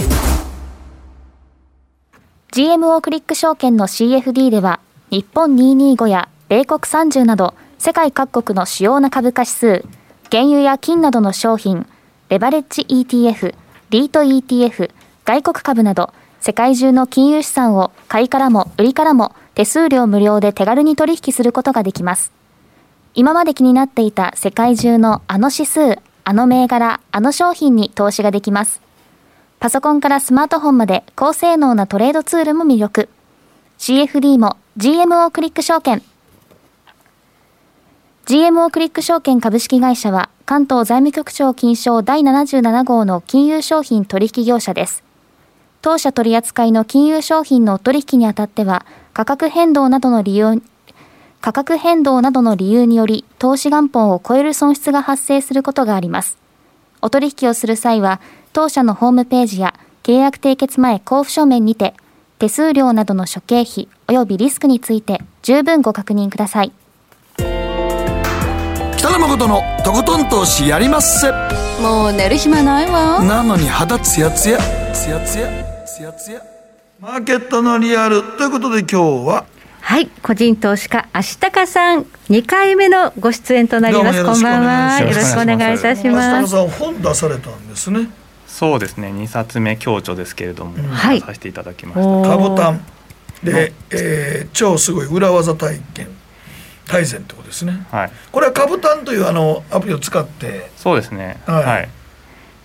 GMO クリック証券の CFD では日本225や米国30など世界各国の主要な株価指数原油や金などの商品レバレッジ ETF リート ETF 外国株など世界中の金融資産を買いからも売りからも手数料無料で手軽に取引することができます。今まで気になっていた世界中のあの指数、あの銘柄、あの商品に投資ができます。パソコンからスマートフォンまで高性能なトレードツールも魅力。CFD も GMO クリック証券。GMO クリック証券株式会社は関東財務局長金賞第77号の金融商品取引業者です。当社取扱いの金融商品の取引にあたっては、価格変動などの理由、価格変動などの理由により、投資元本を超える損失が発生することがあります。お取引をする際は、当社のホームページや契約締結前交付書面にて、手数料などの諸経費及びリスクについて十分ご確認ください。北野誠のとことん投資やりまっせ。もう寝る暇ないわ。なのに肌ツヤツヤ、ツヤツヤ。ツヤツヤ。マーケットのリアルということで今日は。はい個人投資家足高さん2回目のご出演となります。こんばんは。よろしくお願いいたします。足高さん本出されたんですねそうですね2冊目共著ですけれども、うん、させていただきました。株単で、えー、超すごい裏技体験大全ってことですね、はい、これは株単というあのアプリを使って。そうですね。はい、はい、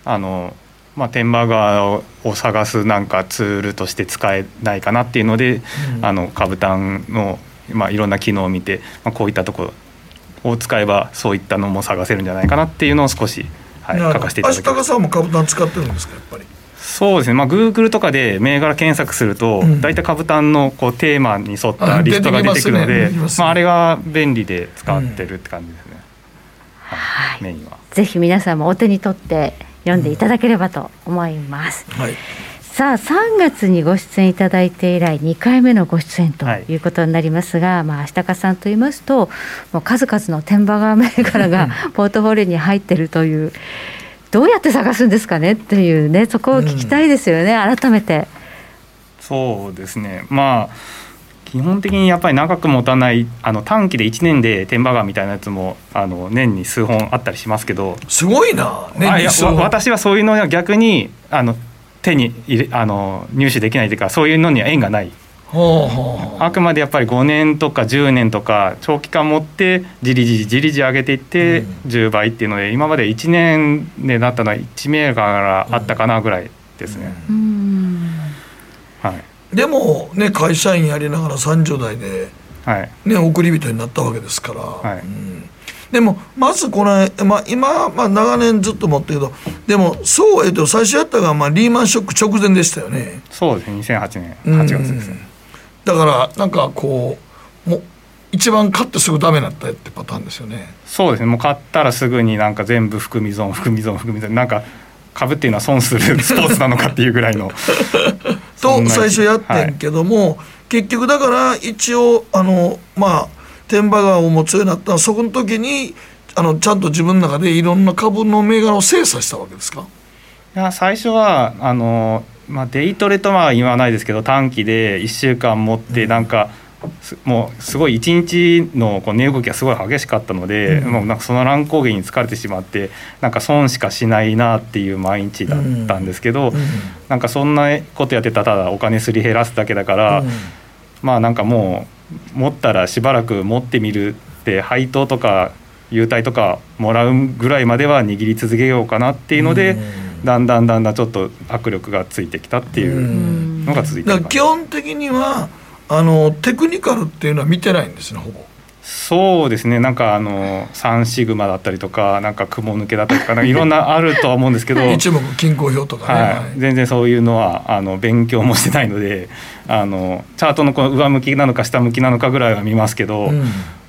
あのまあ、天満川を探すなんかツールとして使えないかなっていうので、うん、あの株単の、まあ、いろんな機能を見て、まあ、こういったところを使えばそういったのも探せるんじゃないかなっていうのを少し、はい、書かせていただきました。さんも株単使ってるんですかやっぱり？そうですね、まあ、グーグルとかで銘柄検索すると、うん、大体株単のこうテーマに沿ったリストが出てくるので、あ、ね。ね、まあ、あれが便利で使ってるって感じですね、うん、はい、メインは。ぜひ皆さんもお手に取って読んでいただければと思います。はい、さあ3月にご出演いただいて以来2回目のご出演とい。うことになりますが、はい、まあ足高さんと言いますともう数々の天馬川銘柄が <laughs> ポートフォリオに入ってるというどうやって探すんですかねっていうねそこを聞きたいですよね、うん、改めて。そうですね。まあ基本的にやっぱり長く持たないあの短期で1年で天馬川みたいなやつもあの年に数本あったりしますけど。すごいな年に数本。私はそういうのは逆にあの手に入れあの入手できないというかそういうのには縁がない。あくまでやっぱり5年とか10年とか長期間持ってじりじりじりじり上げていって10倍っていうので今まで1年でなったのは1銘柄あったかなぐらいですね。はいでもね会社員やりながら30代で、ね、送り人になったわけですから、はい。うん、でもまずこれ、まあ、今、まあ、長年ずっと持ってるけどでもそうえっと最初やったが、まあ、リーマンショック直前でしたよね。そうですね。2008年8月です。ね、うん、だからなんかこうも一番買ってすぐダメになったってパターンですよね。そうですね。もう買ったらすぐになんか全部含み損含み損含み損なんか株っていうのは損するスポーツなのかっていうぐらいの <laughs> と最初やってんけども、はい、結局だから一応あのまあ天馬川を持つようになったのはそこの時にあのちゃんと自分の中でいろんな株の銘柄を精査したわけですか？いや最初はあの、まあ、デイトレとは言わないですけど短期で1週間持ってなんか、うんもうすごい一日のこう値動きがすごい激しかったので、うん、もうなんかその乱高下に疲れてしまってなんか損しかしないなっていう毎日だったんですけど、うん、なんかそんなことやってたらただお金すり減らすだけだから、うん、まあなんかもう持ったらしばらく持ってみるって配当とか優待とかもらうぐらいまでは握り続けようかなっていうので、だんだんだんだんちょっと握力がついてきたっていうのが続いて基本的にはあのテクニカルっていうのは見てないんですねほぼ。そうですね。なんかあのサンシグマだったりとかなんか雲抜けだったりとかいろんなあるとは思うんですけど。<laughs> 一目均衡表とかね、はい、全然そういうのはあの勉強もしてないのであのチャートのこの上向きなのか下向きなのかぐらいは見ますけど、うん、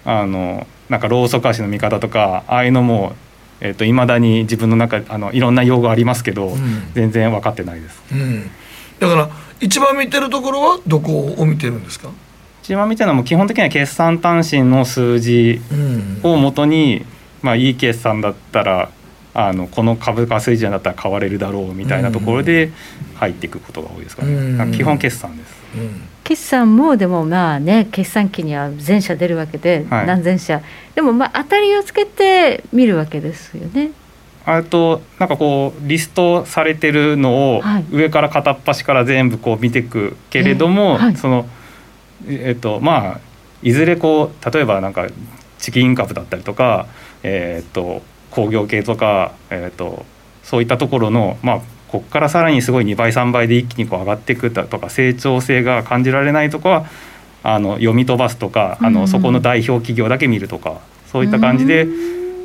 あのなんかローソク足の見方とかああいうのもえーと、未だに自分の中あのいろんな用語ありますけど、うん、全然分かってないです、うん、だから一番見てるところはどこを見てるんですか？一番見てるのはも基本的には決算単身の数字をもとに、うん、まあ、いい決算だったらあのこの株価水準だったら買われるだろうみたいなところで入っていくことが多いですかね、基本決算です。決算もでもまあね決算期には全社出るわけで、はい、何千社。でもまあ当たりをつけて見るわけですよね。あとなんかこうリストされてるのを上から片っ端から全部こう見ていくけれども、はい、そのえっとまあいずれこう例えばなんかチキン株だったりとかえっと工業系とかえっとそういったところのまあここからさらにすごい2倍3倍で一気にこう上がっていくとか成長性が感じられないとかはあの読み飛ばすとかあのそこの代表企業だけ見るとかそういった感じで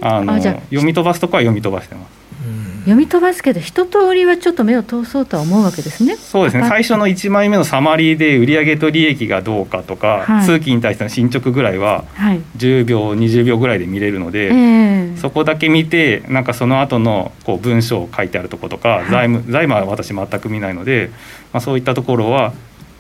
あの読み飛ばすとかは読み飛ばしてます。読み飛ばすけど一通りはちょっと目を通そうとは思うわけですね。そうですね。最初の1枚目のサマリーで売上と利益がどうかとか、はい、通期に対しての進捗ぐらいは10秒20秒ぐらいで見れるので、えー、そこだけ見てなんかその後のこう文章を書いてあるとことか、はい、財務財務は私全く見ないので、まあ、そういったところは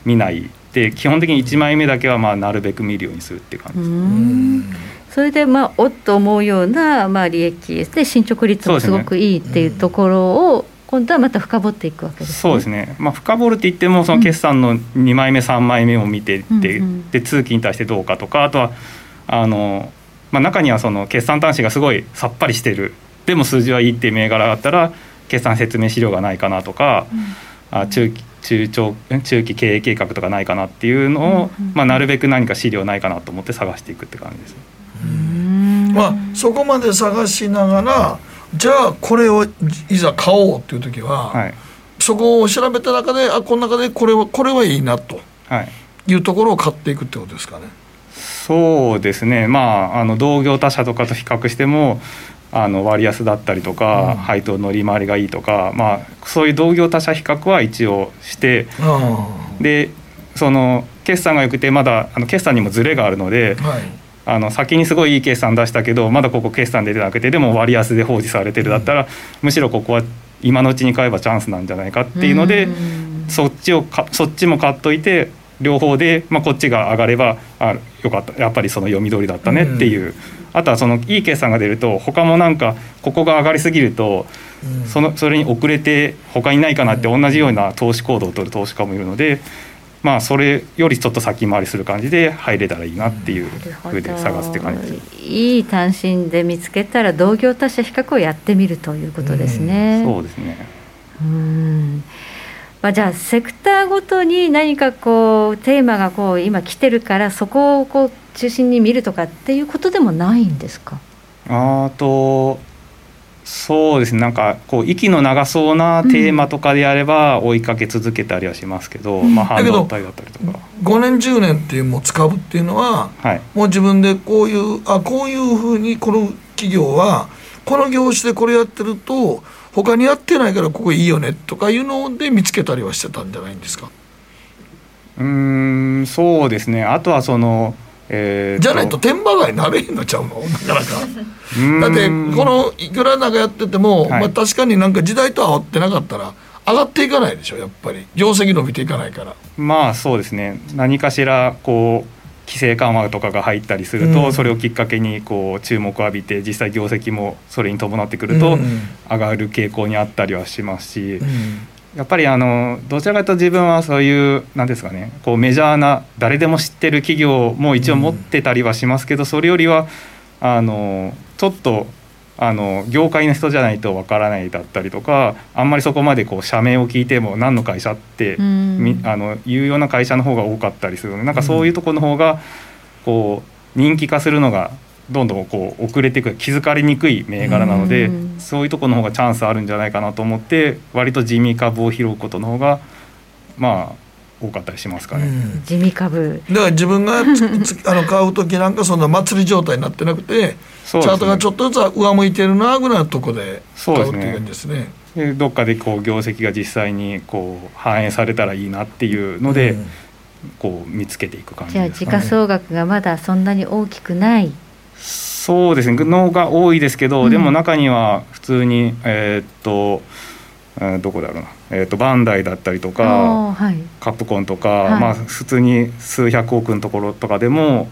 見ない。で基本的に1枚目だけはまあなるべく見るようにするっていう感じです。それでまあおっと思うようなまあ利益で進捗率もすごくいいっていうところを今度はまた深掘っていくわけです、ね、そうですね。まあ深掘るって言ってもその決算の2枚目3枚目を見てって、うん、で通期に対してどうかとかあとはあのまあ中にはその決算端子がすごいさっぱりしてる。でも数字はいいっていう銘柄があったら決算説明資料がないかなとか、うん、あ中期中長中期経営計画とかないかなっていうのを、まあ、なるべく何か資料ないかなと思って探していくって感じです。まあ、そこまで探しながらじゃあこれをいざ買おうっていう時は、はい、そこを調べた中であこの中でこれはこれはいいなとい。うところを買っていくってことですかね。そうですね、まあ、あの同業他社とかと比較してもあの割安だったりとか、うん、配当乗り回りがいいとか、まあ、そういう同業他社比較は一応してでその決算が良くてまだあの決算にもズレがあるので、はい、あの先にすごいいい決算出したけどまだここ決算出てなくてでも割安で放置されてるだったら、むしろここは今のうちに買えばチャンスなんじゃないかっていうので、そっちをかそっちも買っといて両方で、まあ、こっちが上がればあよかった。やっぱりその読み通りだったねっていう、あとはそのいい決算が出ると他もなんかここが上がりすぎると、そのそれに遅れて他にないかなって同じような投資行動を取る投資家もいるので。まあそれよりちょっと先回りする感じで入れたらいいなっていうふうで探すって感じ。いい単身で見つけたら同業他社比較をやってみるということですね。うそうですね。うん。まあじゃあセクターごとに何かこうテーマがこう今来てるからそこをこう中心に見るとかっていうことでもないんですか？あとそうですね。なんかこう息の長そうなテーマとかであれば追いかけ続けたりはしますけど、うん、まあ半導体だったりとか。5年10年っていうもう使うっていうのは、はい、もう自分でこういうあこういうふうにこの企業はこの業種でこれやってると他にやってないからここいいよねとかいうので見つけたりはしてたんじゃないんですか？うんそうですね。あとはそのえー、じゃないと天馬街なれへんのちゃうの？<laughs> なかなか。だってこのいくらなんかやってても、はい、まあ、確かになんか時代と合ってなかったら上がっていかないでしょやっぱり。業績伸びていかないから。まあそうですね。何かしらこう規制緩和とかが入ったりすると、うん、それをきっかけにこう注目を浴びて実際業績もそれに伴ってくると上がる傾向にあったりはしますし、うん、やっぱりあのどちらかというと自分はそういう何ですかねこうメジャーな誰でも知ってる企業も一応持ってたりはしますけど、それよりはあのちょっとあの業界の人じゃないとわからないだったりとかあんまりそこまでこう社名を聞いても何の会社って、うん、あのいうような会社の方が多かったりするのでなんかそういうところの方がこう人気化するのがどんどんこう遅れていく気づかれにくい銘柄なので、うそういうところの方がチャンスあるんじゃないかなと思って割と地味株を拾うことの方がまあ多かったりしますかね、地味株。だから自分があの買う時なんかそんな祭り状態になってなくて、ね、チャートがちょっとずつ上向いてるなぐらいのとこで買うっていう感じですね。でどっかでこう業績が実際にこう反映されたらいいなっていうので、うん、こう見つけていく感じですか、ね、じゃあ時価総額がまだそんなに大きくないそうですね。のが多いですけど、うん、でも中には普通にえー、っとどこだろうな、えーと、バンダイだったりとか、はい、カプコンとか、はい、まあ、普通に数百億のところとかでも、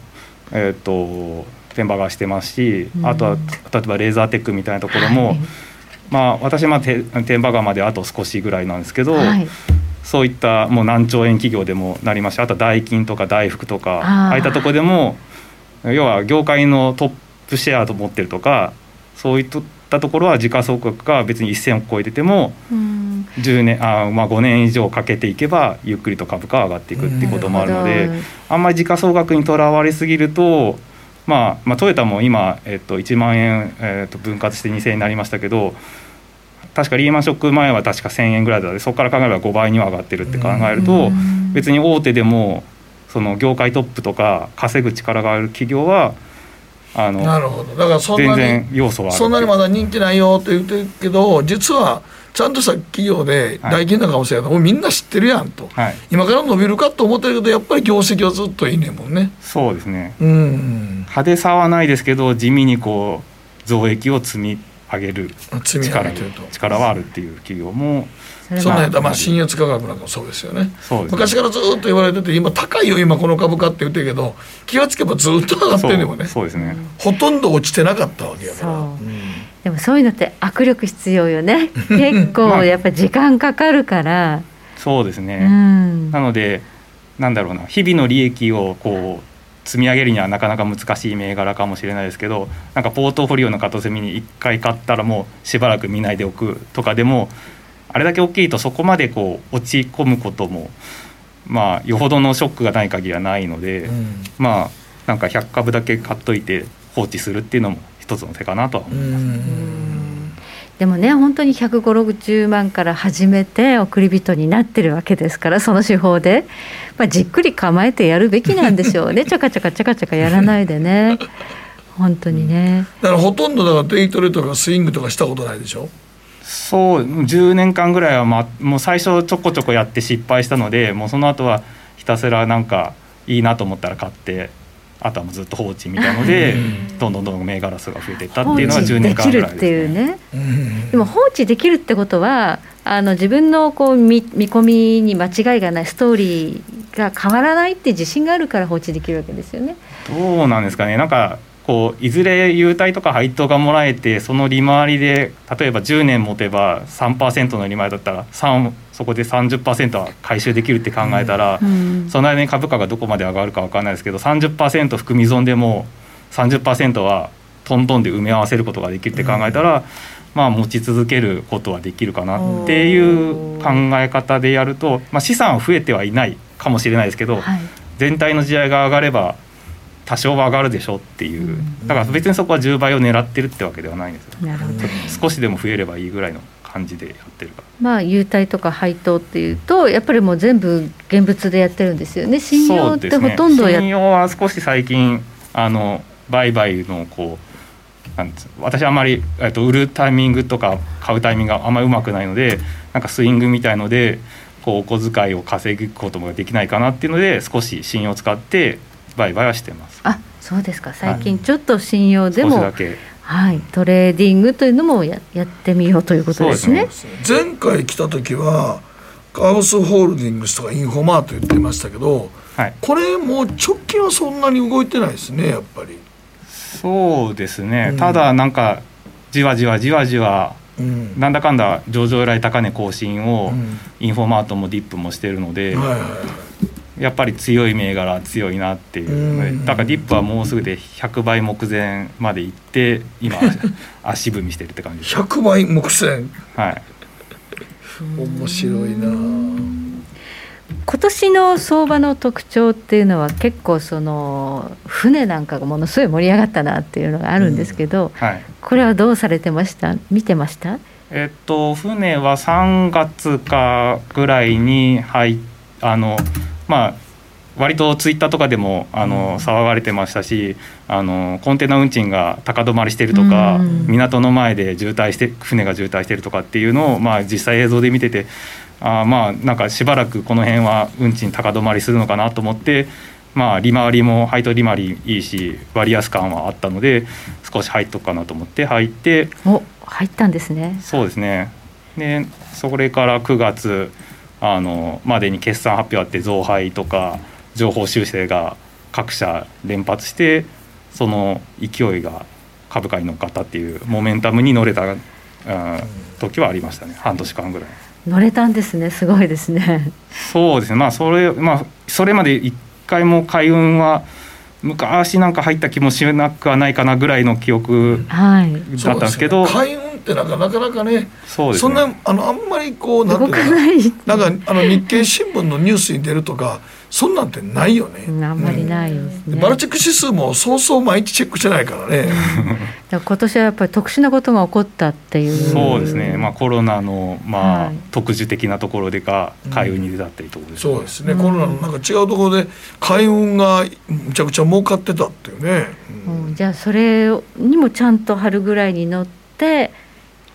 えーと、天馬がしてますし、うん、あとは例えばレーザーテックみたいなところも、はい、まあ、私は天馬川まであと少しぐらいなんですけど、そういったもう何兆円企業でもなりましてあとはダイキンとか大福とかああいったところでも要は業界のトップシェアと持ってるとかそういったところは時価総額が別に1,000を超えてても10年あ、まあ、5年以上かけていけばゆっくりと株価は上がっていくっていうこともあるのであんまり時価総額にとらわれすぎると、まあ、まあトヨタも今、えっと、1万円、えっと、分割して2,000円になりましたけど確かリーマンショック前は確か1,000円ぐらいだったのでそこから考えれば5倍には上がってるって考えると別に大手でもその業界トップとか稼ぐ力がある企業はあのなるほど。だからそんなに要素はそんなにまだ人気ないよって言ってるけど実はちゃんとした企業で大金なかもしれない、はい、みんな知ってるやんと、はい、今から伸びるかと思ってるけどやっぱり業績はずっといいねんもんね。そうですね、うん、派手さはないですけど地味にこう増益を積み上げる力力はあるっていう企業もそんなやったらまあ信越価格なんかもそうですよね、ね、昔からずっと言われてて今高いよ今この株価って言ってるけど気がつけばずっと上がってるのもね。そうですね。ほとんど落ちてなかったわけやから、う。ん、でもそういうのって握力必要よね。<laughs> 結構やっぱ時間かかるから、そうですね、うん、なのでなんだろうな。日々の利益をこう積み上げるにはなかなか難しい銘柄かもしれないですけどなんかポートフォリオの片隅に1回買ったらもうしばらく見ないでおくとかでもあれだけ大きいとそこまでこう落ち込むこともまあよほどのショックがない限りはないので、うん、まあなんか100株だけ買っといて放置するっていうのも一つの手かなとは思います。でもね本当に150万から始めて送り人になってるわけですからその手法で、まあ、じっくり構えてやるべきなんでしょうね。<laughs> ちゃかちゃかちゃかちゃかやらないでね。本当にね。だからほとんどだからデイトレとかスイングとかしたことないでしょ？そう10年間ぐらいは、まあ、もう最初ちょこちょこやって失敗したのでもうその後はひたすらなんかいいなと思ったら買ってあとはもうずっと放置みたいのでどんどんどんどん銘柄数が増えていったっていうのは10年間ぐらいです、ね、でね、でも放置できるってことはあの自分のこう見見込みに間違いがないストーリーが変わらないって自信があるから放置できるわけですよね。どうなんですかねなんかこういずれ優待とか配当がもらえてその利回りで例えば10年持てば3%の利回りだったら3そこで30%は回収できるって考えたら、うん、その間に株価がどこまで上がるか分かんないですけど30%含み損でも30%はトントンで埋め合わせることができるって考えたら、うん、まあ持ち続けることはできるかなっていう考え方でやると、まあ、資産は増えてはいないかもしれないですけど、はい、全体の地合が上がれば多少は上がるでしょっていう。だから別にそこは10倍を狙ってるってわけではないんですよ、少しでも増えればいいぐらいの感じでやってるかまあ優待とか配当っていうとやっぱりもう全部現物でやってるんですよね。信用ってほとんどや、ね、信用は少し最近あの売買のこうなん私あんまり、えっと、売るタイミングとか買うタイミングがあんまりうまくないのでなんかスイングみたいのでこうお小遣いを稼ぐこともできないかなっていうので少し信用を使って売買はしてます。あそうですか。最近ちょっと信用でも、はい、はい、トレーディングというのもややってみようということですね。すね。前回来た時はカウスホールディングスとかインフォマート言ってましたけど、はい、これもう直近はそんなに動いてないですねやっぱり。そうですね、うん、ただなんかじわじわじわじわうん、なんだかんだ上場来高値更新をインフォマートもディップもしてるので、はいはいやっぱり強い銘柄強いなっていう。だからディップはもうすぐで100倍目前まで行って今 <laughs> 足踏みしてるって感じです。100倍目前。はい。面白いな。今年の相場の特徴っていうのは結構その船なんかがものすごい盛り上がったなっていうのがあるんですけど、はい、これはどうされてました？見てました？えっと船は3月かぐらいに入っあのまあ割とツイッターとかでもあの騒がれてましたしあのコンテナ運賃が高止まりしてるとか、うん、港の前で渋滞して船が渋滞してるとかっていうのを、まあ、実際映像で見ててあまあなんかしばらくこの辺は運賃高止まりするのかなと思ってまあ利回りも配当利回りいいし割安感はあったので少し入っとくかなと思って入ってお入ったんですね。そうですね。でそれから9月あのまでに決算発表あって増配とか情報修正が各社連発してその勢いが株価に乗っかったっていうモメンタムに乗れた、うん、時はありましたね。半年間ぐらい。乗れたんですね。すごいですね。そうですね。まあそれまあそれまで一回も海運は昔なんか入った気もしなくはないかなぐらいの記憶だったんですけど、はい、海運ってなんかなかなかねそうです、ね、そんなあのあんまりこうなんていうかなんかあの日経新聞のニュースに出るとかそんなんてないよね。あんまりないですね。バラチェック指数もそうそう毎日チェックしてないからね。<laughs> 今年はやっぱり特殊なことが起こったっていう。そうですね。まあコロナのまあ、はい、特需的なところでか海運に出たっていうところです、ねうん、そうですね。コロナのなんか違うところで海運がむちゃくちゃ儲かってたっていうね。うん、じゃあそれにもちゃんと春ぐらいに乗って。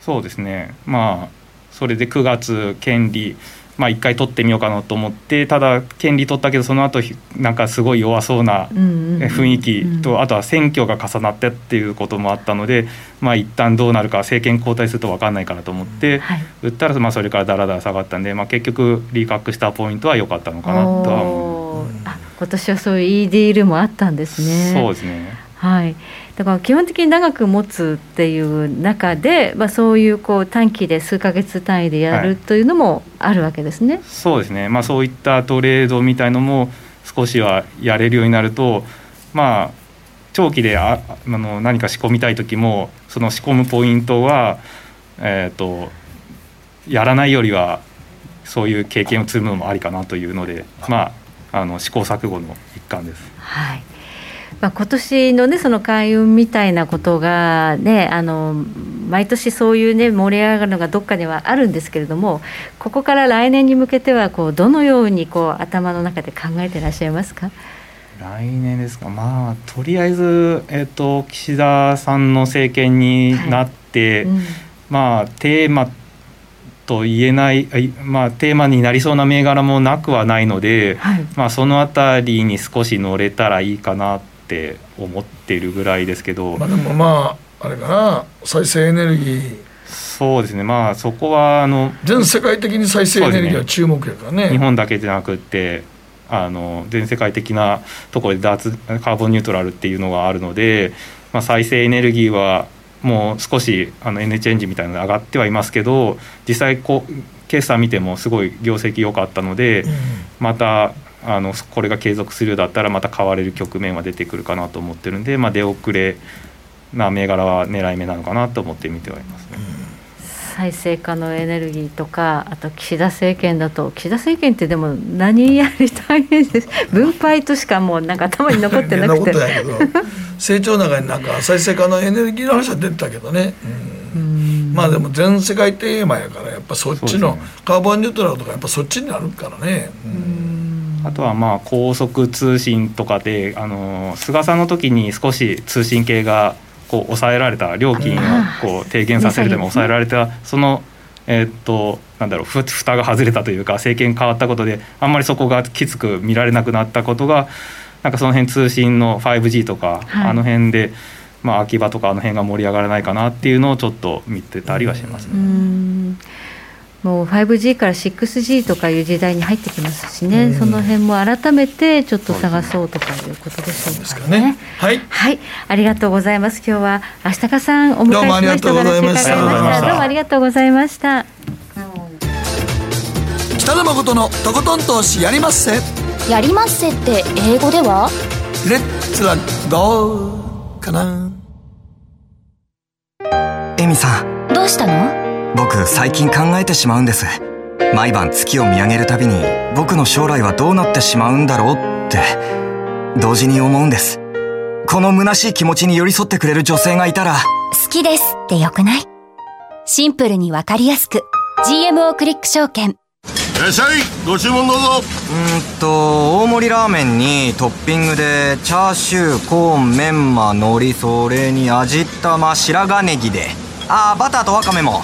そうですね。まあそれで9月権利。まあ、一回取ってみようかなと思ってただ権利取ったけどその後なんかすごい弱そうな雰囲気とあとは選挙が重なってっていうこともあったのでまあ一旦どうなるか政権交代すると分かんないかなと思って売ったらまあそれからだらだら下がったんで、まあ、結局リーカックしたポイントは良かったのかなとは思います。今年はそういういいディールもあったんですね。そうですねはい、だから基本的に長く持つっていう中で、まあ、そういうこう短期で数か月単位でやるというのもあるわけですね。はい、そうですね、まあ、そういったトレードみたいのも少しはやれるようになると、まあ、長期でああの何か仕込みたい時もその仕込むポイントは、えーと、やらないよりはそういう経験を積むのもありかなというので、まあ、あの試行錯誤の一環です。はいまあ、今年のねその開運みたいなことがねあの毎年そういうね盛り上がるのがどっかにはあるんですけれどもここから来年に向けてはこうどのようにこう頭の中で考えていらっしゃいますか？来年ですか？まあとりあえず、えーと、岸田さんの政権になって、はいうん、まあテーマと言えない、まあ、テーマになりそうな銘柄もなくはないので、はい、まあ、その辺りに少し乗れたらいいかなって思ってるぐらいですけど、まあ、でもまああれかな。再生エネルギー。そうですね。まあそこはあの全世界的に再生エネルギーは注目やからね、ね、日本だけじゃなくてあの全世界的なところで脱カーボンニュートラルっていうのがあるので、まあ、再生エネルギーはもう少しあのエネチェンジみたいなの上がってはいますけど実際こう決算見てもすごい業績良かったので、うん、またあのこれが継続するようだったらまた買われる局面は出てくるかなと思ってるんで、まあ、出遅れな銘柄は狙い目なのかなと思って見てはいますね。再生可能エネルギーとかあと岸田政権だと岸田政権ってでも何やり大変です。分配としかもうなんか頭に残ってなくて。<laughs> 成長の中になんか再生可能エネルギーの話は出てたけどね、うん、まあでも全世界テーマやからやっぱそっちの、カーボンニュートラルとかやっぱそっちになるからね。うんあとはまあ高速通信とかであの菅さんの時に少し通信系がこう抑えられた料金をこう低減させるため抑えられたそのえっとなんだろうふ蓋が外れたというか政権変わったことであんまりそこがきつく見られなくなったことがなんかその辺通信の 5G とか、あの辺で、まあ、秋葉とかあの辺が盛り上がらないかなっていうのをちょっと見てたりはしますね。もう 5G から 6G とかいう時代に入ってきますしね、うん、その辺も改めてちょっと探そうとかいうことでしょうかね。ねはい、はい、ありがとうございます。今日は足高さんお迎えしましたどうもありがとうございました。どうもありがとうございました。北野誠のとことん投資やりまっせ。やりまっせって英語では？レッツラゴーかな。エミさん。どうしたの？僕最近考えてしまうんです。毎晩月を見上げるたびに僕の将来はどうなってしまうんだろうって同時に思うんです。この虚しい気持ちに寄り添ってくれる女性がいたら好きですってよくない？シンプルにわかりやすく。GMO クリック証券。いらっしゃい。ご注文どうぞ。うんと大盛りラーメンにトッピングでチャーシューコーンメンマ海苔それに味玉白髪ネギで。ああバターとワカメも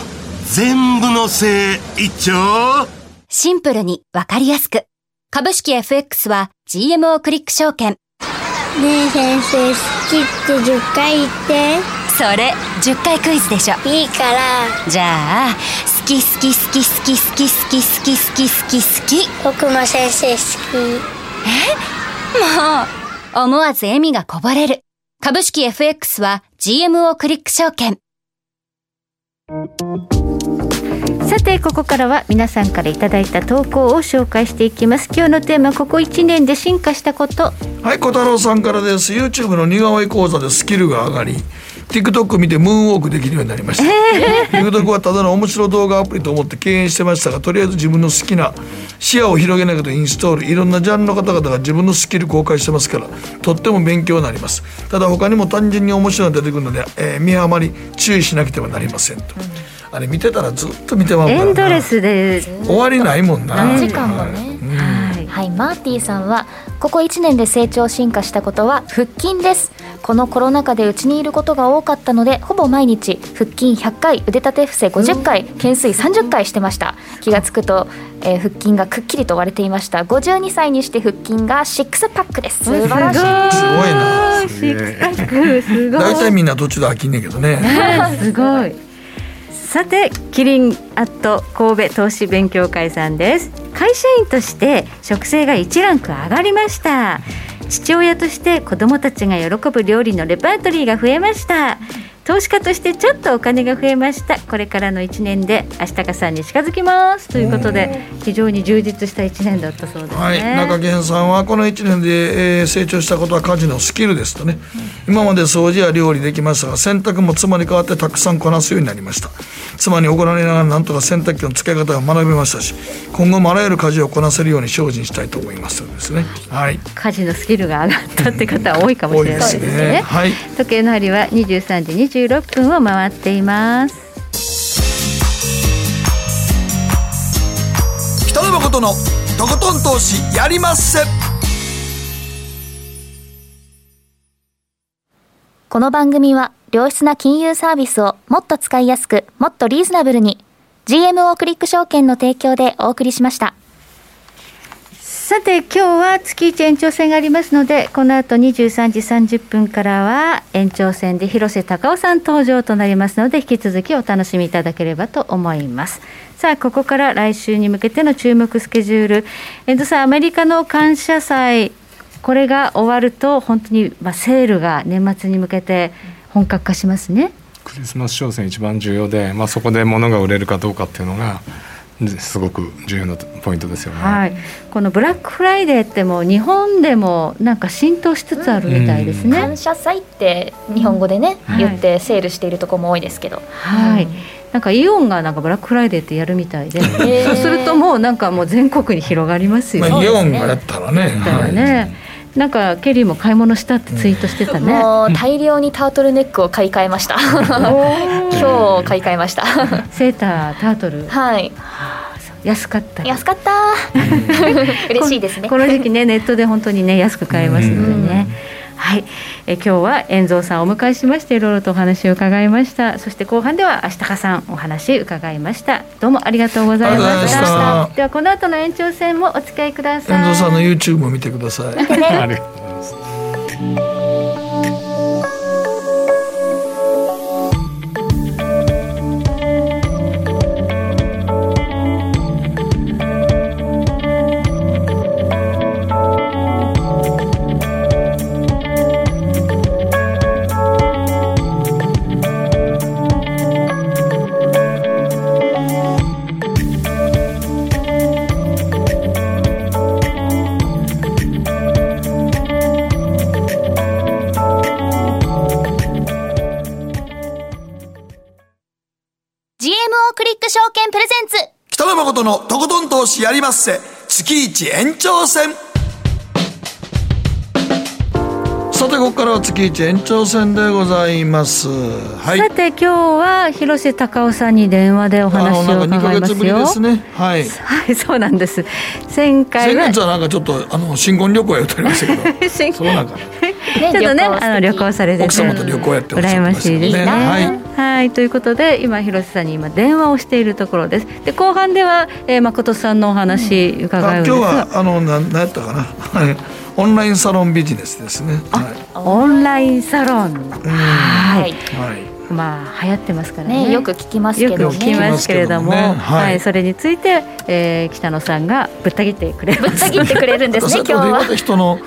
全部のせい一丁シンプルにわかりやすく。株式 FX は GMO クリック証券。ねえ先生好きって10回言ってそれ、10回クイズでしょ。いいからじゃあ、好き好き好き好き好き好き好き好き好き好き。僕も先生好もう、思わず笑みがこぼれる。株式 FX は GMO クリック証券。さてここからは皆さんからいただいた投稿を紹介していきます。今日のテーマここ1年で進化したこと。はい小太郎さんからです。YouTube の似顔絵講座でスキルが上がり TikTok 見てムーンウォークできるようになりました。TikTok はただの面白動画アプリと思って敬遠してましたがとりあえず自分の好きな視野を広げないことインストール。いろんなジャンルの方々が自分のスキル公開してますからとっても勉強になります。ただ他にも単純に面白いのが出てくるので、えー見余り注意しなくてはなりませんと、あれ見てたらずっと見てまうからな。エンドレスで。終わりないもんな。何時間もね。はい。はい、マーティーさんはここ1年で成長進化したことは腹筋です。このコロナ禍でうちにいることが多かったのでほぼ毎日腹筋100回腕立て伏せ50回懸垂30回してました。気がつくと、えー腹筋がくっきりと割れていました。52歳にして腹筋がシックスパックです。素晴らしい。すごいな。すごい。大体みんな途中で飽きんねんけどね。すごい。さて、キリンアット神戸投資勉強会さんです。会社員として食生が1ランク上がりました。父親として子供たちが喜ぶ料理のレパートリーが増えました。投資家としてちょっとお金が増えました。これからの1年で足高さんに近づきます。ということで非常に充実した1年だったそうですね。はい、中堅さんはこの1年で、えー成長したことは家事のスキルですとね、今まで掃除や料理できましたが洗濯も妻に代わってたくさんこなすようになりました。妻に怒られながらなんとか洗濯機の使い方を学びましたし今後もあらゆる家事をこなせるように精進したいと思いますとですね。はい。家事のスキルが上がったって方は多いかもしれないです多いですね。ねはい。時計の針は23時26分を回っています。北野誠のとことん投資やりまっせこの番組は良質な金融サービスをもっと使いやすくもっとリーズナブルに GMO クリック証券の提供でお送りしましたさて今日は月1延長戦がありますのでこの後23時30分からは延長戦で広瀬隆夫さん登場となりますので引き続きお楽しみいただければと思います。さあここから来週に向けての注目スケジュール。遠藤さんアメリカの感謝祭これが終わると本当にまあセールが年末に向けて本格化しますね。クリスマス商戦一番重要で、まあ、そこで物が売れるかどうかっていうのがすごく重要なポイントですよね。はい、このブラックフライデーってもう日本でもなんか浸透しつつあるみたいですね。感謝祭って日本語でね、はい言ってセールしているところも多いですけど。はい、なんかイオンがなんかブラックフライデーってやるみたいで、ー。そうするともうなんかもう全国に広がりますよ。まあ、イオンがやったらね。だからね、なんかケリーも買い物したってツイートしてたね。もう大量にタートルネックを買い替えました。今日買い替えました。セータータートル。はい。安かった。安かった。<laughs> 嬉しいですね。この時期ねネットで本当にね安く買えますのでね。はい、え今日は遠蔵さんをお迎えしましていろいろとお話を伺いました。そして後半では足高さんお話伺いました。どうもありがとうございました。ました。ではこの後の延長戦もお付き合いください。遠藤さんの YouTube も見てください。<laughs> ありがとうございます。北野誠のとことん投資やりまっせ。月一延長戦。さてここからは月一延長戦でございます、はい、さて今日は広瀬隆夫さんに電話でお話を伺いますよ。あのなんか2ヶ月ぶりですね。はい。はい。そうなんです。前回は。先月はなんかちょっとあの新婚旅行やっておりましたけど。<laughs> 新そうなんかちょっとねあの旅行されてて奥様と旅行やっておっしゃ羨ましいですね。はい。はい、ということで今広瀬さんに今電話をしているところです。で後半では、えー、誠さんのお話伺あうんですが、今日はあのなんなんやったかな。はい。オンラインサロンビジネスですね。はい。オンラインサロン、はい、はいまあ流行ってますからね。ねよく聞きますけどね。よく聞きますけれども、ね。は、はい。いそれについて、えー、北野さんがぶった切ってくれ。ぶった切ってくれるんですね <laughs> 今日はまた人の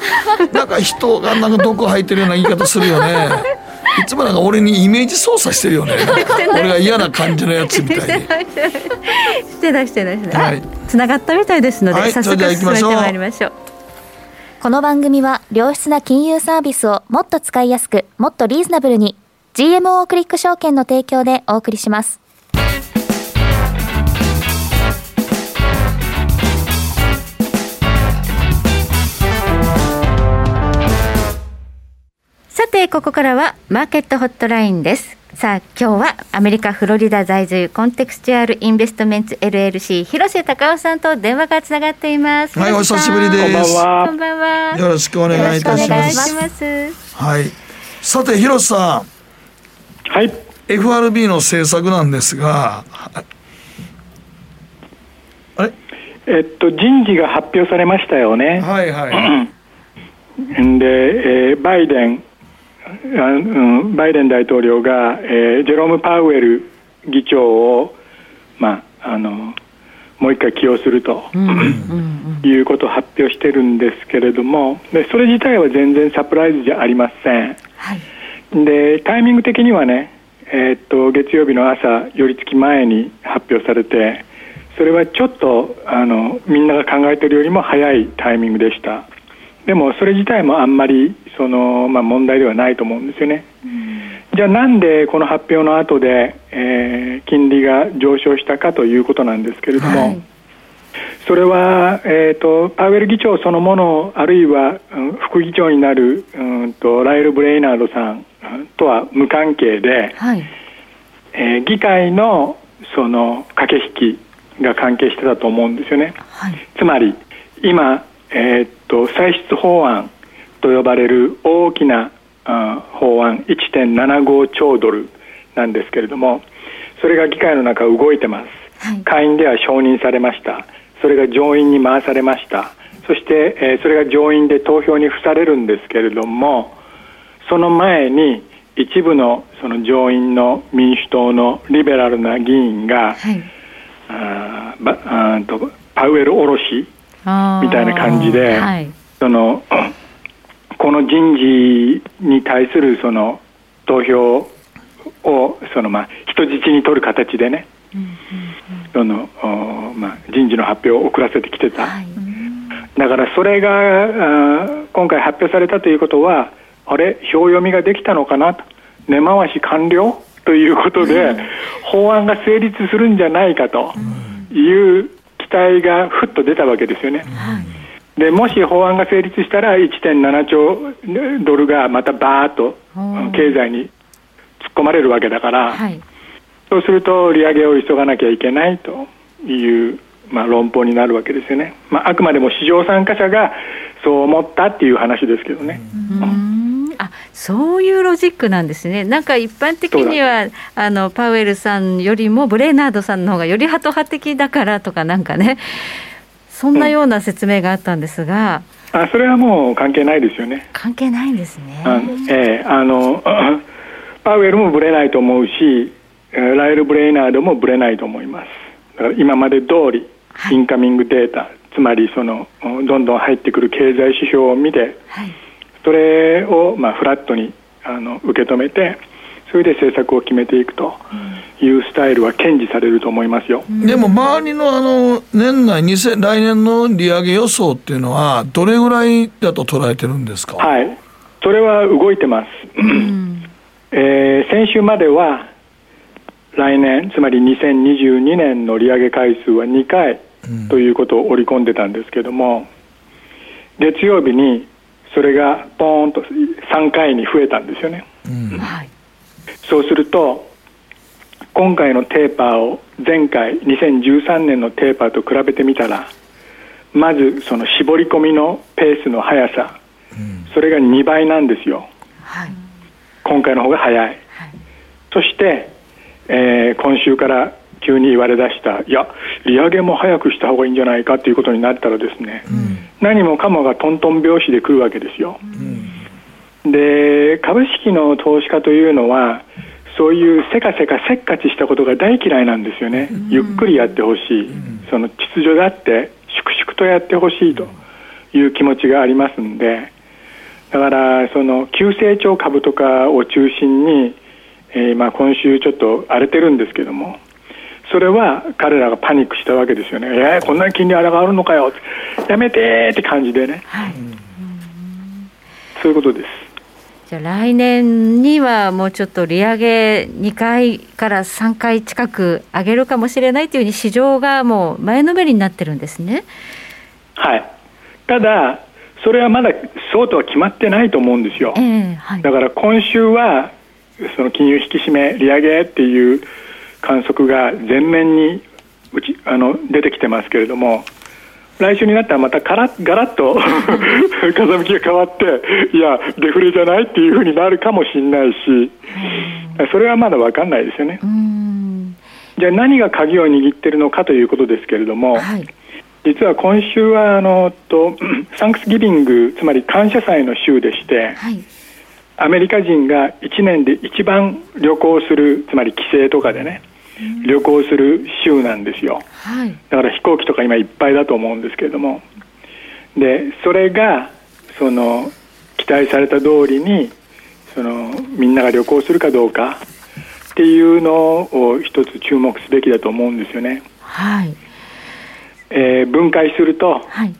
なんか人がなんか毒入ってるような言い方するよね。<laughs> いつもなんか俺にイメージ操作してるよね。<laughs> 俺が嫌な感じのやつみたいに。してないしてないしてない。はい。あつながったみたいですので、早速はいそれでは行き進めてまいりましょう。この番組は良質な金融サービスをもっと使いやすくもっとリーズナブルに GMO クリック証券の提供でお送りします。さてここからはマーケットホットラインです。さあ今日はアメリカフロリダ在住コンテクスチュアルインベストメンツ LLC 広瀬隆夫さんと電話がつながっています。はいお久しぶりです。こんばんは。よろしくお願いいたしまよろしくお願いしすます。はい。さて広瀬さんはい FRB の政策なんですがえっと、人事が発表されましたよね。はいはい。で、えーバイデンあ、うん、バイデン大統領が、えージェローム・パウエル議長を、まあ、あのもう一回起用すると、いうことを発表してるんですけれどもでそれ自体は全然サプライズじゃありません。でタイミング的にはね、えーっと月曜日の朝寄り付き前に発表されてそれはちょっとあのみんなが考えているよりも早いタイミングでした。でもそれ自体もあんまりその、まあ、問題ではないと思うんですよね、じゃあなんでこの発表の後で、えー金利が上昇したかということなんですけれども、それは、えー、とパウエル議長そのものあるいは、うん副議長になる、うん、とライル・ブレイナードさんうんとは無関係で、はい。えー議会のその駆け引きが関係してたと思うんですよね。つまり今、えーっと歳出法案と呼ばれる大きなあ法案1.75兆ドルなんですけれどもそれが議会の中動いてます、下院では承認されました。それが上院に回されました。そして、えーそれが上院で投票に付されるんですけれどもその前に一部のその上院の民主党のリベラルな議員が、あーばあーとパウエルおろしみたいな感じで、はい。そのこの人事に対するその投票をそのまあ人質に取る形でね、そのおまあ人事の発表を遅らせてきてた、だからそれが今回発表されたということはあれ票読みができたのかな？と根回し完了？ということで、法案が成立するんじゃないかという期待がふっと出たわけですよね。でもし法案が成立したら1.7兆ドルがまたバーッと経済に突っ込まれるわけだから、そうすると利上げを急がなきゃいけないという、まあ、論法になるわけですよね、まあ、あくまでも市場参加者がそう思ったっていう話ですけどね。あそういうロジックなんですね。なんか一般的にはあのパウエルさんよりもブレーナードさんの方がよりハト派的だからとかなんかねそんなような説明があったんですが、あそれはもう関係ないですよね。関係ないんですね。あええあの <laughs> パウエルもぶれないと思うし、えーライル・ブレイナードもぶれないと思います。だから今まで通り、インカミングデータ、つまりそのどんどん入ってくる経済指標を見て、それをまあフラットにあの受け止めて、それで政策を決めていくというスタイルは堅持されると思いますよ。でも周りのあの年内2000来年の利上げ予想っていうのはどれぐらいだと捉えてるんですか？はい、それは動いてます。<coughs> えー先週までは来年つまり2022年の利上げ回数は2回ということを織り込んでたんですけども月曜日にそれがポーンと3回に増えたんですよね、うん。そうすると今回のテーパーを前回2013年のテーパーと比べてみたらまずその絞り込みのペースの速さ、それが2倍なんですよ、今回の方が早い、そして、えー今週から急に言われ出した。いや利上げも早くした方がいいんじゃないかということになったらですね、何もかもがトントン拍子で来るわけですよ、で株式の投資家というのはそういうせかせかせっかちしたことが大嫌いなんですよね、ゆっくりやってほしい、その秩序だって粛々とやってほしいという気持ちがありますんで。だからその急成長株とかを中心に、えーまあ今週ちょっと荒れてるんですけどもそれは彼らがパニックしたわけですよね、えーこんなに金利荒があるのかよ。やめてーって感じでね、そういうことです。じゃあ来年にはもうちょっと利上げ2回から3回近く上げるかもしれないというふうに市場がもう前のめりになってるんですね。はい、ただ、それはまだそうとは決まってないと思うんですよ、ええはい。だから今週はその金融引き締め、利上げっていう観測が全面にうちあの出てきてますけれども、来週になったらまたからガラッと <laughs> 風向きが変わって、いや、デフレじゃないっていうふうになるかもしれないし、それはまだ分かんないですよね。じゃあ何が鍵を握ってるのかということですけれども、実は今週はあのと <clears throat> サンクスギビングつまり感謝祭の週でして、アメリカ人が1年で一番旅行するつまり帰省とかでね、旅行する週なんですよはい。だから飛行機とか今いっぱいだと思うんですけれどもでそれがその期待された通りにそのみんなが旅行するかどうかっていうのを一つ注目すべきだと思うんですよね。はい。えー分解すると、はい。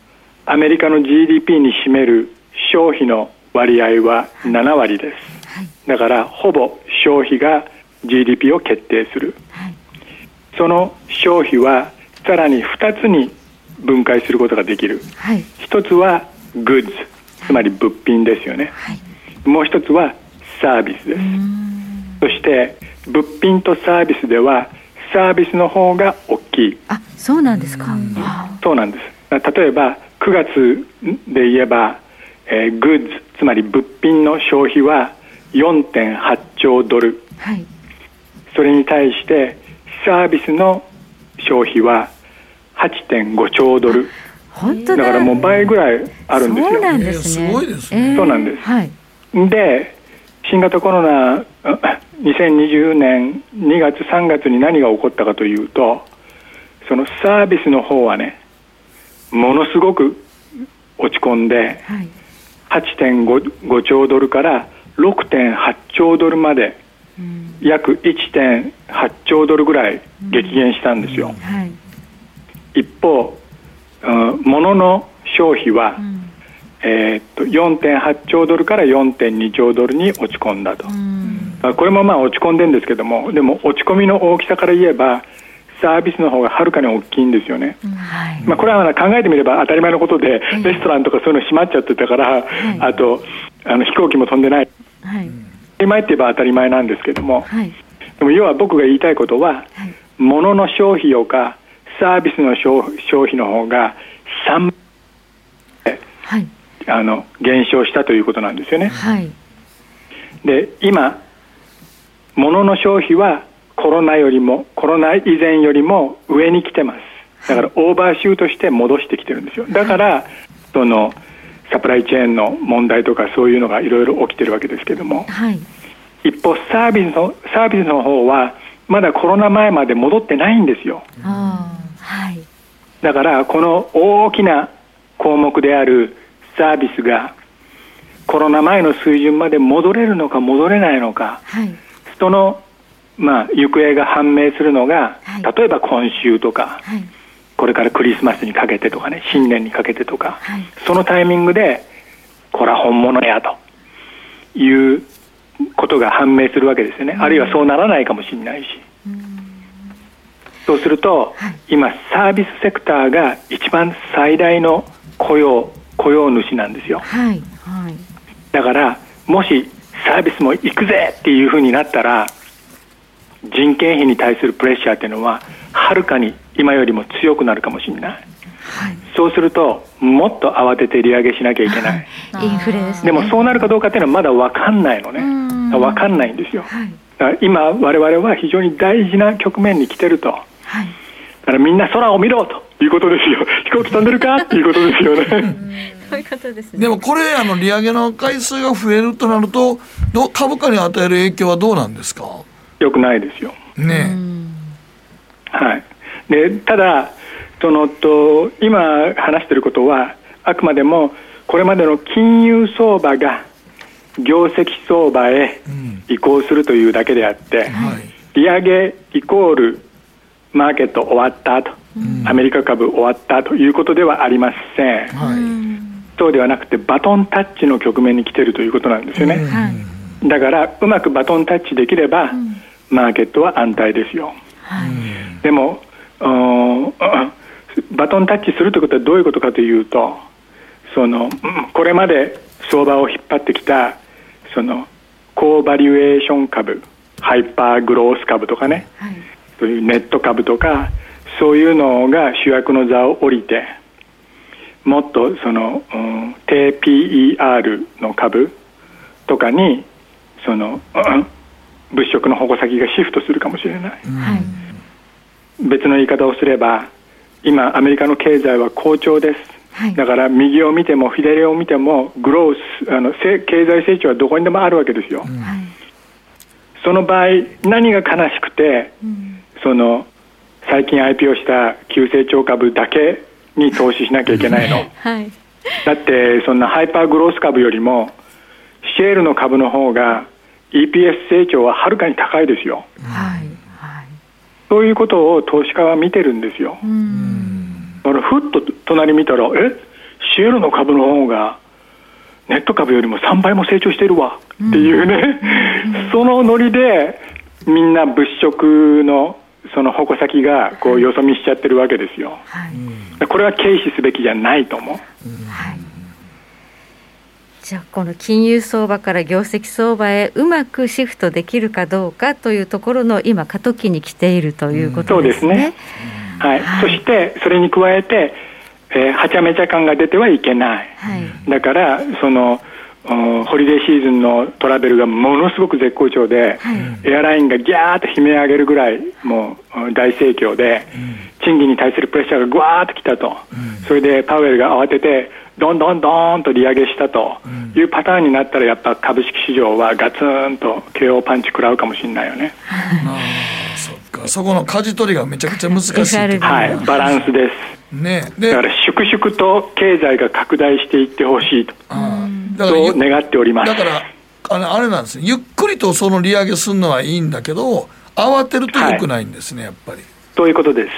アメリカの GDP に占める消費の割合は7割です、だからほぼ消費が GDP を決定する、その消費はさらに2つに分解することができる。はい。一つは goods つまり物品ですよね、もう一つはサービスです。そして物品とサービスではサービスの方が大きい。あ、そうなんですか。そうなんです。例えば9月で言えば、えー、グッズつまり物品の消費は4.8兆ドル。はい。それに対してサービスの消費は8.5兆ドル本当だ。だからもう倍ぐらいあるんですよそうなんですね。すごいですねそうなんですはい。で新型コロナあ2020年2月3月に何が起こったかというとそのサービスの方はねものすごく落ち込んではい。8.5兆ドルから6.8兆ドルまで約1.8兆ドルぐらい激減したんですよ、はい。一方、うん物の消費は、えーっと4.8兆ドルから4.2兆ドルに落ち込んだと、あこれもまあ落ち込んでるんですけどもでも落ち込みの大きさから言えばサービスの方がはるかに大きいんですよね、はい。まあ、これはまあ考えてみれば当たり前のことで、レストランとかそういうの閉まっちゃってたから、あとあの飛行機も飛んでない。はい。当たり前って言えば当たり前なんですけども、はい。でも要は僕が言いたいことは、物の消費よかサービスの消消費の方が3はい。あの減少したということなんですよね。はい。で今物の消費はコロナよりもコロナ以前よりも上に来てますだからオーバーシュートして戻してきてるんですよだからそのサプライチェーンの問題とかそういうのがいろいろ起きてるわけですけどもはい。一方サービスのサービスの方はまだコロナ前まで戻ってないんですよ。はい。だからこの大きな項目であるサービスがコロナ前の水準まで戻れるのか戻れないのかはい。その、まあ、行方が判明するのが、はい例えば今週とかはい。これからクリスマスにかけてとかね新年にかけてとか、はい。そのタイミングでこれは本物やということが判明するわけですよね、あるいはそうならないかもしれないし、そうすると、今サービスセクターが一番最大の雇用雇用主なんですよ。はい。はい、だからもしサービスも行くぜっていうふうになったら人件費に対するプレッシャーっていうのははるかに今よりも強くなるかもしれない、はい、そうするともっと慌てて利上げしなきゃいけない。インフレです、ね、でもそうなるかどうかっていうのはまだ分かんないのね。分かんないんですよ、はい、だから今我々は非常に大事な局面に来てると、はい、だからみんな空を見ろということですよ。<laughs> 飛行機飛んでるかっていうことですよね。<laughs> そういうことです、ね、でもこれあの利上げの回数が増えるとなるとど株価に与える影響はどうなんですか？よくないですよ。ねはい、でただそのと今話していることはあくまでもこれまでの金融相場が業績相場へ移行するというだけであって、うんはい、利上げイコールマーケット終わったと、うん、アメリカ株終わったということではありません、はい、そうではなくてバトンタッチの局面に来ているということなんですよね、うん、だからうまくバトンタッチできれば、マーケットは安泰ですよ、はい、でも <coughs> バトンタッチするということはどういうことかというとそのこれまで相場を引っ張ってきたその高バリュエーション株ハイパーグロース株とかね、はい、そういうネット株とかそういうのが主役の座を降りてもっとその、うん、低 PER の株とかにその、うん物色の矛先がシフトするかもしれない、はい、別の言い方をすれば今アメリカの経済は好調です、はい、だから右を見ても左を見てもグロースあの経済成長はどこにでもあるわけですよ、はい、その場合何が悲しくて、うん、その最近 IPO した急成長株だけに投資しなきゃいけないの、<laughs> はい、だってそんなハイパーグロース株よりもシェールの株の方が EPS 成長ははるかに高いですよ、はいはい、そういうことを投資家は見てるんですよ。だからふっと隣見たらえ？シェールの株の方がネット株よりも3倍も成長してるわ。っていうね、そのノリでみん。な物色のその矛先がこうよそ見しちゃってるわけですよ、はい、これは軽視すべきじゃないと思う、はいじゃあこの金融相場から業績相場へうまくシフトできるかどうかというところの今過渡期に来ているということですね。うすね。はい。はい、そしてそれに加えて、えー、はちゃめちゃ感が出てはいけない。はい、だからそのホリデーシーズンのトラベルがものすごく絶好調で、はい、エアラインがギャーッと悲鳴上げるぐらいもう大盛況で、うん、賃金に対するプレッシャーがぐわーっときたと、うん、それでパウエルが慌ててどんどんどんと利上げしたというパターンになったらやっぱ株式市場はガツンと KO パンチ食らうかもしれないよね。<laughs> あそっか。そこの舵取りがめちゃくちゃ難しいはい。バランスです。ね、だから粛々と経済が拡大していってほしいと。そう願っております。だからあれあれなんですねゆっくりとその利上げするのはいいんだけど慌てるとよくないんですね、はい、やっぱり。ということです。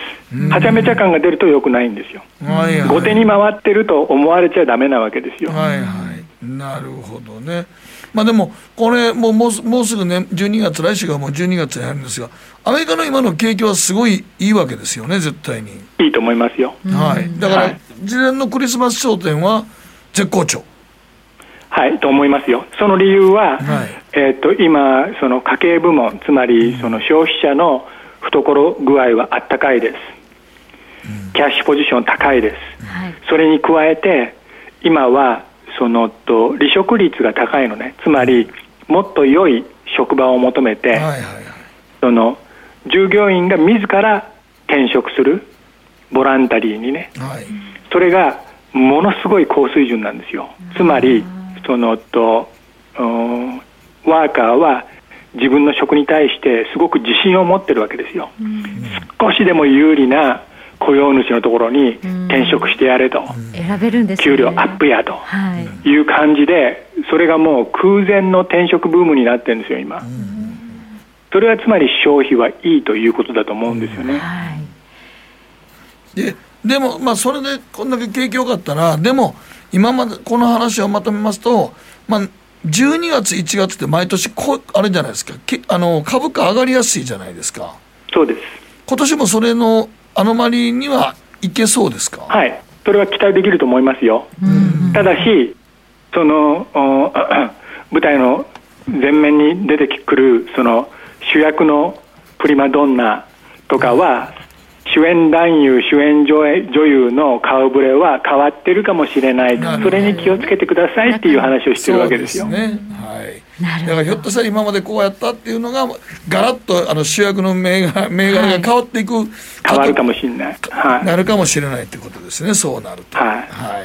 はちゃめちゃ感が出るとよくないんですよ。はいはい、後手に回ってると思われちゃだめなわけですよ。はいはい。なるほどね。まあでも、これもうもうもうすぐね、12月、来週がもう12月になるんですが、アメリカの今の景気はすごいいいわけですよね、絶対に。いいと思いますよ。はい。だから、はい、事前のクリスマス商店は絶好調。はい、と思いますよ。その理由は、はい、えっ、と、今、その家計部門、つまりその消費者の懐具合はあったかいです、キャッシュポジション高いです、はい、それに加えて今はそのと離職率が高いのね。つまりもっと良い職場を求めて、はいはいはい、その従業員が自ら転職するボランタリーにね、はい、それがものすごい高水準なんですよ。つまりそのとワーカーは自分の職に対してすごく自信を持ってるわけですよ、うん、少しでも有利な雇用主のところに転職してやれと、選べるんです、給料アップやと。い。う感じで、それがもう空前の転職ブームになってるんですよ、今。それはつまり消費はいいということだと思うんですよね。はい、ででも、まあ、それでこんだけ景気良かったら、でも、今までこの話をまとめますと、まあ、12月、1月って毎年こ、あれじゃないですか、あの株価上がりやすいじゃないですか。そうです。今年もそれのアノマリにはいけそうですか？はい、それは期待できると思いますよ。ただし、その <clears throat> 舞台の前面に出てくるその主役のプリマドンナとかは主演男優主演女優の顔ぶれは変わってるかもしれない。それに気をつけてくださいっていう話をしてるわけですよ。ね。はい。だからひょっとしたら今までこうやったっていうのがガラッとあの主役の銘柄銘柄が変わっていく、はい、変わるかもしれない、はい、なるかもしれないってことですね。そうなると。はい、はい、なるほ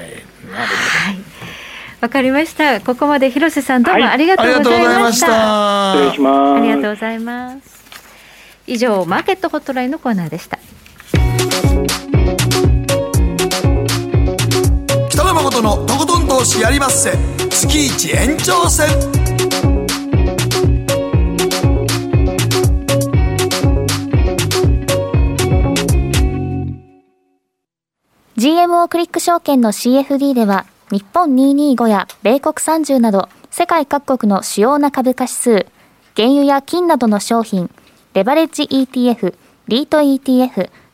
ど、わかりました。ここまで広瀬さんどうもありがとうございました。はい、失礼します。ありがとうございます。以上マーケットホットラインのコーナーでした。北野誠のとことん投資やりまっせ。月一延長戦。GMO クリック証券の CFD では日本225や米国30など世界各国の主要な株価指数、原油や金などの商品、レバレッジ ETF、リート ETF、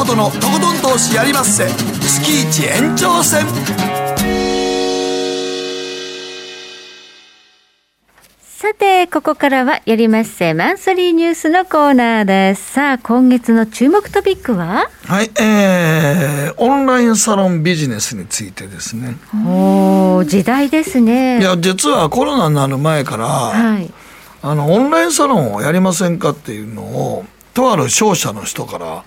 誠のとことん投資やりまっせ月一延長戦さて、ここからはやりまっせマンスリーニュースのコーナーです。さあ、今月の注目トピックは？はい、えー、オンラインサロンビジネスについてですね。お時代ですね。いや、実はコロナになる前から、はい、あの、オンラインサロンをやりませんかっていうのを、とある商社の人から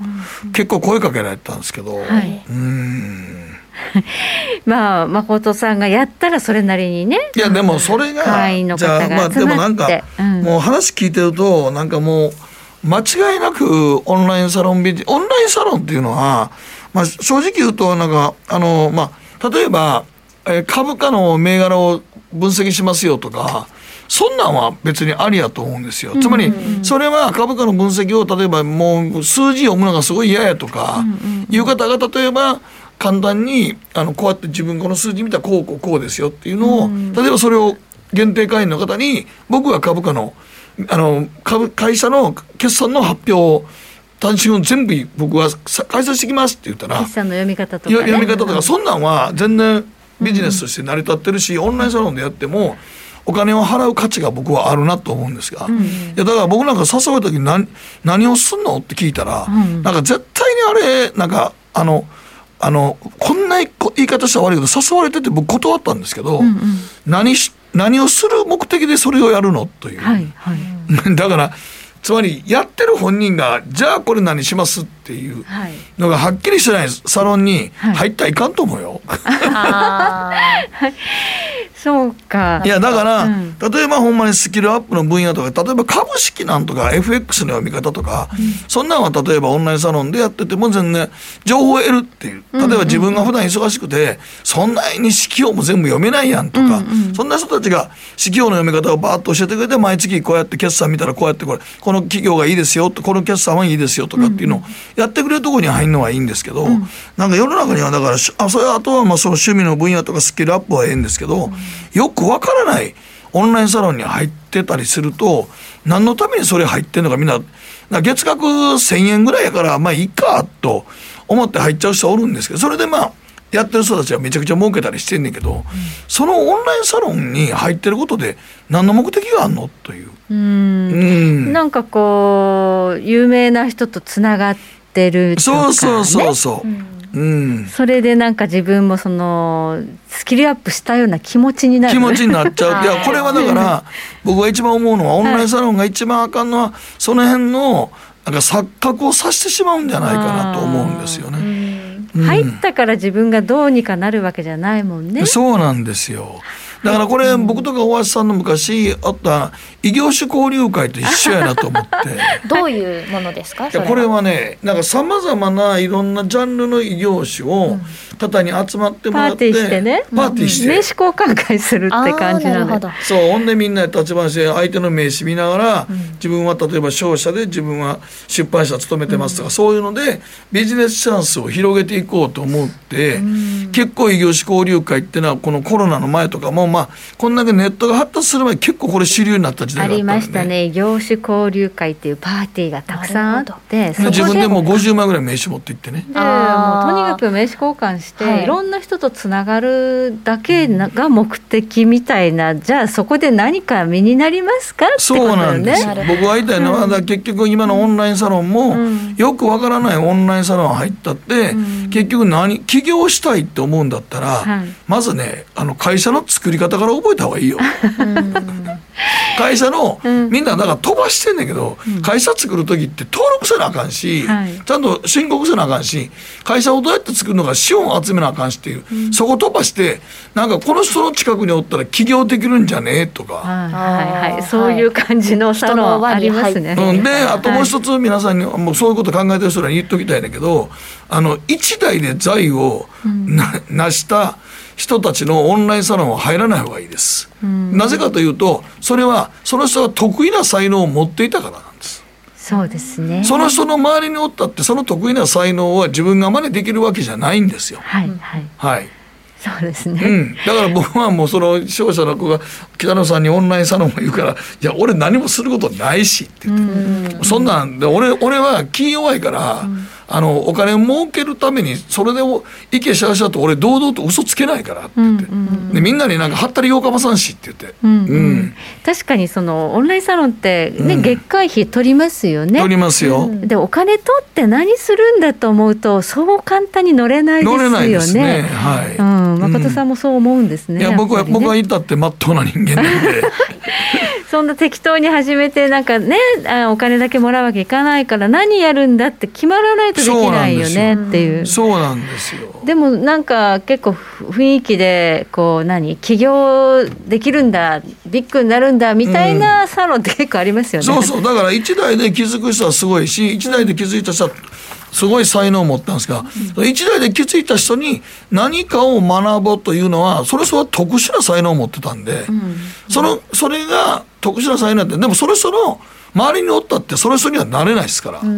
結構声かけられたんですけど、はい、うん。<laughs> まあ誠さんがやったらそれなりにねいやでもそれがじゃあまあでもなんか、うん、もう話聞いてるとなんかもう間違いなくオンラインサロンビジオンラインサロンっていうのは、まあ、正直言うとなんかあのまあ例えば、え株価の銘柄を分析しますよとかそんなんは別にありやと思うんですよ。つまり、それは株価の分析を例えばもう数字読むのがすごい嫌やとか、いう方が例えば、簡単にあのこうやって自分この数字見たらこうこうこうですよっていうのを、例えばそれを限定会員の方に僕は株価のあの株会社の決算の発表を単身を全部僕は開催してきますって言ったら決算の読み方とか、ね、読み方とか、そんなんは全然ビジネスとして成り立ってるし、オンラインサロンでやってもお金を払う価値が僕はあるなと思うんですが、うん、いやだから僕なんか誘われた時に何何をすんの？って聞いたら、うん、なんか絶対にあれなんかあのあのこんな言い方したら悪いけど誘われてて僕断ったんですけど、うんうん、何し何をする目的でそれをやるの？という、はいはい、<laughs> だからつまりやってる本人がじゃあこれ何します？っていうのがはっきりしてないサロンに入ったらいかんと思うよ。<laughs> はいそうか。いや、だから、うん、例えばほんまにスキルアップの分野とか、例えば株式なんとか FX の読み方とか、うん、そんなんは例えばオンラインサロンでやってても全然情報を得るっていう。例えば自分が普段忙しくて、そんなに指揮法も全部読めないやんとか、うんうん、そんな人たちが指揮法の読み方をバーッと教えてくれて、毎月こうやって決算見たらこうやってこれ、この企業がいいですよと、この決算はいいですよとかっていうのをやってくれるところに入るのはいいんですけど、うん、なんか世の中にはだから、あ、それあとはまあその趣味の分野とかスキルアップはええんですけど、よくわからないオンラインサロンに入ってたりすると何のためにそれ入ってんのかみんな月額1,000円ぐらいやからまあいいかと思って入っちゃう人おるんですけどそれでまあやってる人たちはめちゃくちゃ儲けたりしてんねんけど、うん、そのオンラインサロンに入ってることで何の目的があるのという。うんうんなんかこう有名な人とつながってるとか、ね、そうそうそうそう。うんうん、それでなんか自分もそのスキルアップしたような気持ちになる。気持ちになっちゃう。<laughs> いやこれはだから僕が一番思うのはオンラインサロンが一番あかんのはその辺のなんか錯覚をさせてしまうんじゃないかなと思うんですよね。うん。入ったから自分がどうにかなるわけじゃないもんね。そうなんですよ。だからこれ僕とか大橋さんの昔あった異業種交流会と一緒やなと思って。<laughs> どういうものですか？いやこれはねなんかさまざまないろんなジャンルの異業種を方に集まってもらって、パーティーしてね。パーティーして、名刺交換会するって感じなので。そうほんでみんなで立ち話して相手の名刺見ながら、自分は例えば商社で自分は出版社勤めてますとか、そういうのでビジネスチャンスを広げていこうと思って、結構異業種交流会っていうのはこのコロナの前とかもまあこんだけネットが発達する前結構これ主流になった時代ありがあったんでましたね。業種交流会っていうパーティーがたくさんあってそこで自分でもう50枚ぐらい名刺持って行ってね。でもうとにかく名刺交換して、はい。い、ろんな人とつながるだけなが目的みたいなじゃあそこで何か身になりますかってことそうよなんです。僕が言いたいのは、だから結局今のオンラインサロンも、よくわからないオンラインサロン入ったって、結局何起業したいって思うんだったら、はい。まずねあの会社の作り方から覚えた方がいいよ。会社の、みんなだから飛ばしてんねんけど、会社作る時って登録せなあかんし、はい。ちゃんと申告せなあかんし会社をどうやって作るのか資本を集めなあかんしっていう、そこ飛ばしてなんかこの人の近くにおったら起業できるんじゃねえとか。はいはいはい、そういう感じのサロンありますね。うん、であともうはい一つ皆さんにもうそういうこと考えてる人らに言っときたいんだけどあの一代で財をな成した人たちのオンラインサロンは入らない方がいいです。なぜかというとそれはその人が得意な才能を持っていたからなんです。そうですね。その人の周りにおったってその得意な才能は自分が真似できるわけじゃないんですよ。はいはい。はい。そうですね。うん、だから僕はもうその商社の子が北野さんにオンラインサロンを言うから「いや俺何もすることないし」って言って、そんなんで俺俺は気弱いから、あのお金を儲けるためにそれでおいけしゃしゃと俺堂々と嘘つけないからって言って、でみんなになんか「はったりようかまさんし」って言って、うんうん。確かにそのオンラインサロンってね、月会費取りますよね。取りますよ。でお金取って何するんだと思うとそう簡単に乗れないですよね。乗れないですね。はい。うん、誠さんもそう思うんですね。いや僕は、僕は言ったってまっとうな人間なんで。<laughs> そんな適当に始めてなんかねあお金だけもらうわけいかないから何やるんだって決まらないとできないよねっていう。そうなんですよ。でもなんか結構雰囲気でこう何？起業できるんだビッグになるんだみたいなサロンって結構ありますよね。そうそうだから一代で気づく人はすごいし一代で気づいた人はすごい才能を持ったんですが、一代で気づいた人に何かを学ぼうというのはそれそれは特殊な才能を持ってたんで、そのそれが特殊な才能ってでもそれその周りにおったってそれそれにはなれないですから。確か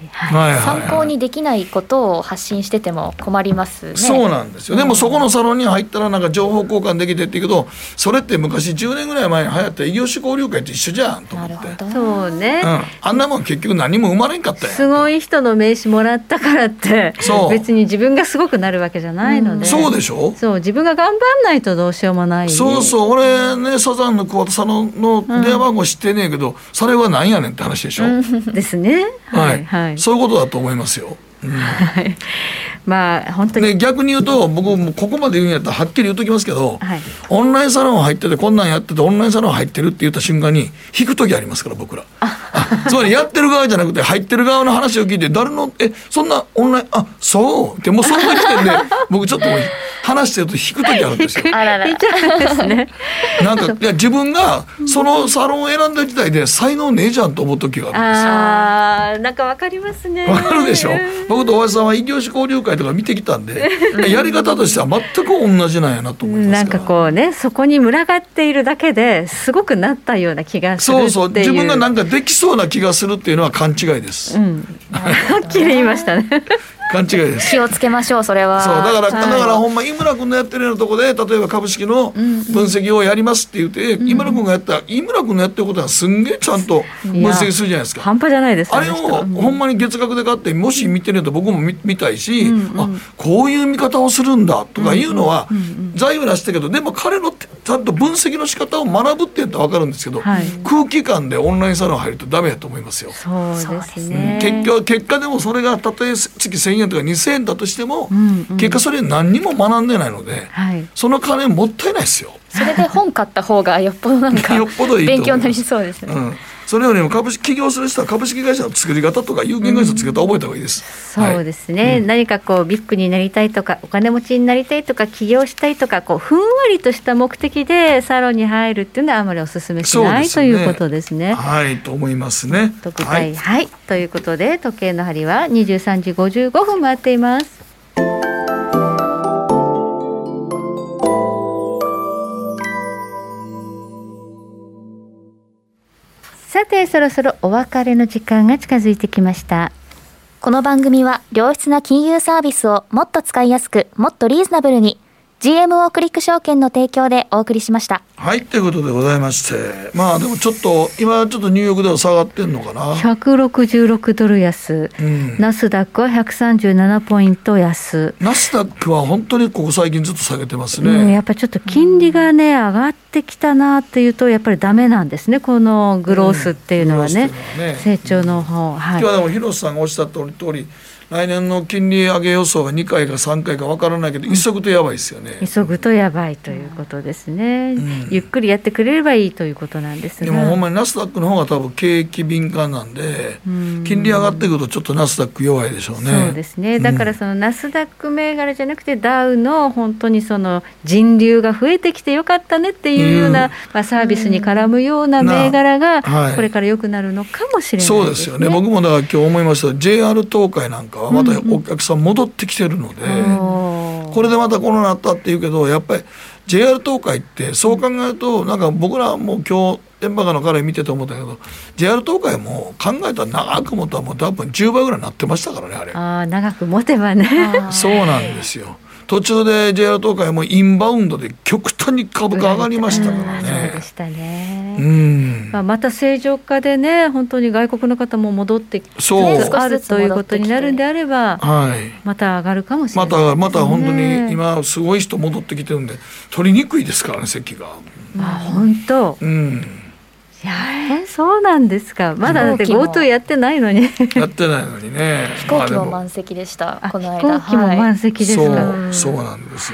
に、はい。はいはい参考にできないことを発信してても困りますね。そうなんですよ、でもそこのサロンに入ったらなんか情報交換できてって言うけどそれって昔10年ぐらい前に流行った異業種交流会と一緒じゃんと思って、そうね、うん、あんなもん結局何も生まれんかったやんすごい人の名刺もらったからってそう。別に自分がすごくなるわけじゃないので、そうでしょ？そう自分が頑張んないとどうしようもない。そうそう。俺ねサザンの桑田さんのの電話番号知ってねえけど、それは何やねんって話でしょ、うん。<laughs> ですね。ははいい、はい。そういうことだと思いますよ。うんまあ本当に、ね、逆に言うと僕もうここまで言うんやったらはっきり言うときますけど、はい。オンラインサロン入っててこんなんやっててオンラインサロン入ってるって言った瞬間に引く時ありますから僕ら。あ。つまりやってる側じゃなくて入ってる側の話を聞いて誰のえそんなオンラインあそう？ってもうその時点で <laughs> 僕ちょっともう話してると引く時あるんですよ。あらら。いちゃうんですね。<laughs> なんかいや自分がそのサロンを選んだ時代で才能ねえじゃんと思う時があるんですよ。あーなんかわかりますね。わかるでしょ？僕と大橋さんは異業種交流会とか見てきたんで <laughs> やり方としては全く同じなんやなと思いまなんすかこうねそこに群がっているだけですごくなったような気がするそう。うそう。自分がなんかできそうな気がするっていうのは勘違いです、うん、<laughs> はっきり言いましたね勘違いです。気をつけましょうそれは。そうだから、はい。だからほんま井村君のやってるようなとこで例えば株式の分析をやりますって言って、井村君がやった井村君のやってることはすんげえちゃんと分析するじゃないですか。半端じゃないですあれをほんまに月額で買ってもし見てると僕も見見たいし、あこういう見方をするんだとかいうのは財務出したけどでも彼のちゃんと分析の仕方を学ぶって言ったら分かるんですけど、はい、空気感でオンラインサロン入るとダメやと思いますよ。そうですね、結局結果でもそれがたとえ月1000円とか2000円だとしても、うんうん、結果それ何にも学んでないので、はい、その金もったいないですよ。それで本買った方がよっぽどなんかよっぽどいい勉強になりそうですね。うんそれよりも株式起業する人は株式会社の作り方とか有限会社の作り方覚えた方がいいです。うん、そうですね、はい、何かこうビッグになりたいとかお金持ちになりたいとか起業したいとかこうふんわりとした目的でサロンに入るっていうのはあまりお勧めしない、ね、ということですね。はいと思いますね。特はい、はい、ということで時計の針は23時55分回っています。さてそろそろお別れの時間が近づいてきました。この番組は良質な金融サービスをもっと使いやすくもっとリーズナブルに GMO クリック証券の提供でお送りしました。はいということでございまして。まあでもちょっと今ちょっとニューヨークでは下がってんのかな？166ドル安、うん、ナスダックは137ポイント安。ナスダックは本当にここ最近ずっと下げてますね、うん、やっぱりちょっと金利がね、上がってきたなっていうとやっぱりダメなんですね。このグロースっていうのはね。うん、ね。成長の方、はい、今日はでも広瀬さんがおっしゃった通り来年の金利上げ予想が2回か3回か分からないけど、急ぐとやばいですよね。急ぐとやばいということですね、うん、ゆっくりやってくれればいいということなんですでもほんまにナスダックの方が多分景気敏感なんで、金利上がってくるとちょっとナスダック弱いでしょうね。そうですね。だからそのナスダック銘柄じゃなくてダウの本当にその人流が増えてきてよかったねっていうような、うん、まあ、サービスに絡むような銘柄がこれから良くなるのかもしれない、ね、そうですよね。僕もだから今日思いました。JR 東海なんかはまたお客さん戻ってきてるので、うん、これでまたコロナあったっていうけどやっぱり JR 東海ってそう考えるとなんか僕らも今日電波の彼見てて思ったけど JR 東海も考えたら長く持ったらもう多分10倍ぐらいになってましたからねあれ。あ長く持てばね。<laughs> そうなんですよ途中で JR 東海もインバウンドで極端に株価上がりましたからね。そうでしたね。うん。まあまた正常化でね本当に外国の方も戻ってそうあるということになるんであれば、はい、また上がるかもしれない、ね、またまた本当に今すごい人戻ってきてるんで取りにくいですからね席が。まあ本当。うん。いやえそうなんですか。まだだって GoTo やってないのに。やってないのにね。飛行機も満席でした。この間。飛行機も満席ですか、はい、そうそうなんです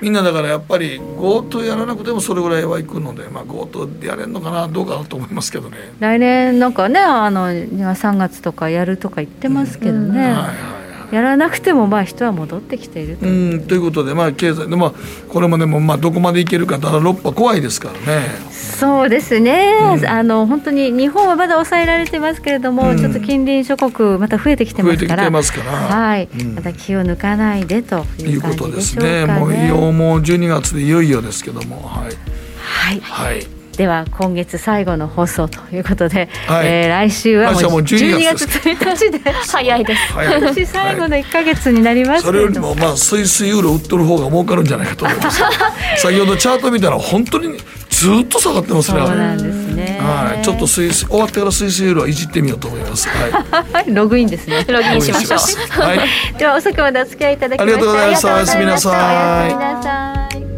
みんなだからやっぱり GoTo やらなくてもそれぐらいは行くので、まあ、GoTo でやれるのかなどうかなと思いますけどね。来年なんかねあの3月とかやるとか言ってますけどね、うん、はいはいやらなくてもまあ人は戻ってきていると。うんということで、まあ、経済で、まあ、これもでもまあどこまでいけるかただ6波怖いですからね。そうですね、うん、あの本当に日本はまだ抑えられてますけれども、うん、ちょっと近隣諸国また増えてきてますから。ますから、はい、うん、また気を抜かないでという感じでしょうかね。いうことですね。もうもう12月でいよいよですけども。はい。はい、はいでは今月最後の放送ということで、はい、えー、来週はもう12月1日で早いです今年最後の1か月になりますそれよりもまあスイスユーロ売っとる方が儲かるんじゃないかと思います <laughs> 先ほどチャート見たら本当にずっと下がってますね。そうなんですね。はい、ちょっとスイス終わってからスイスユーロはいじってみようと思います。はい。<laughs> ログインですね。ログインしましょう。はい。<laughs> では遅くまでお付き合いいただきましてありがとうございました。おやすみなさい。おやすみなさい。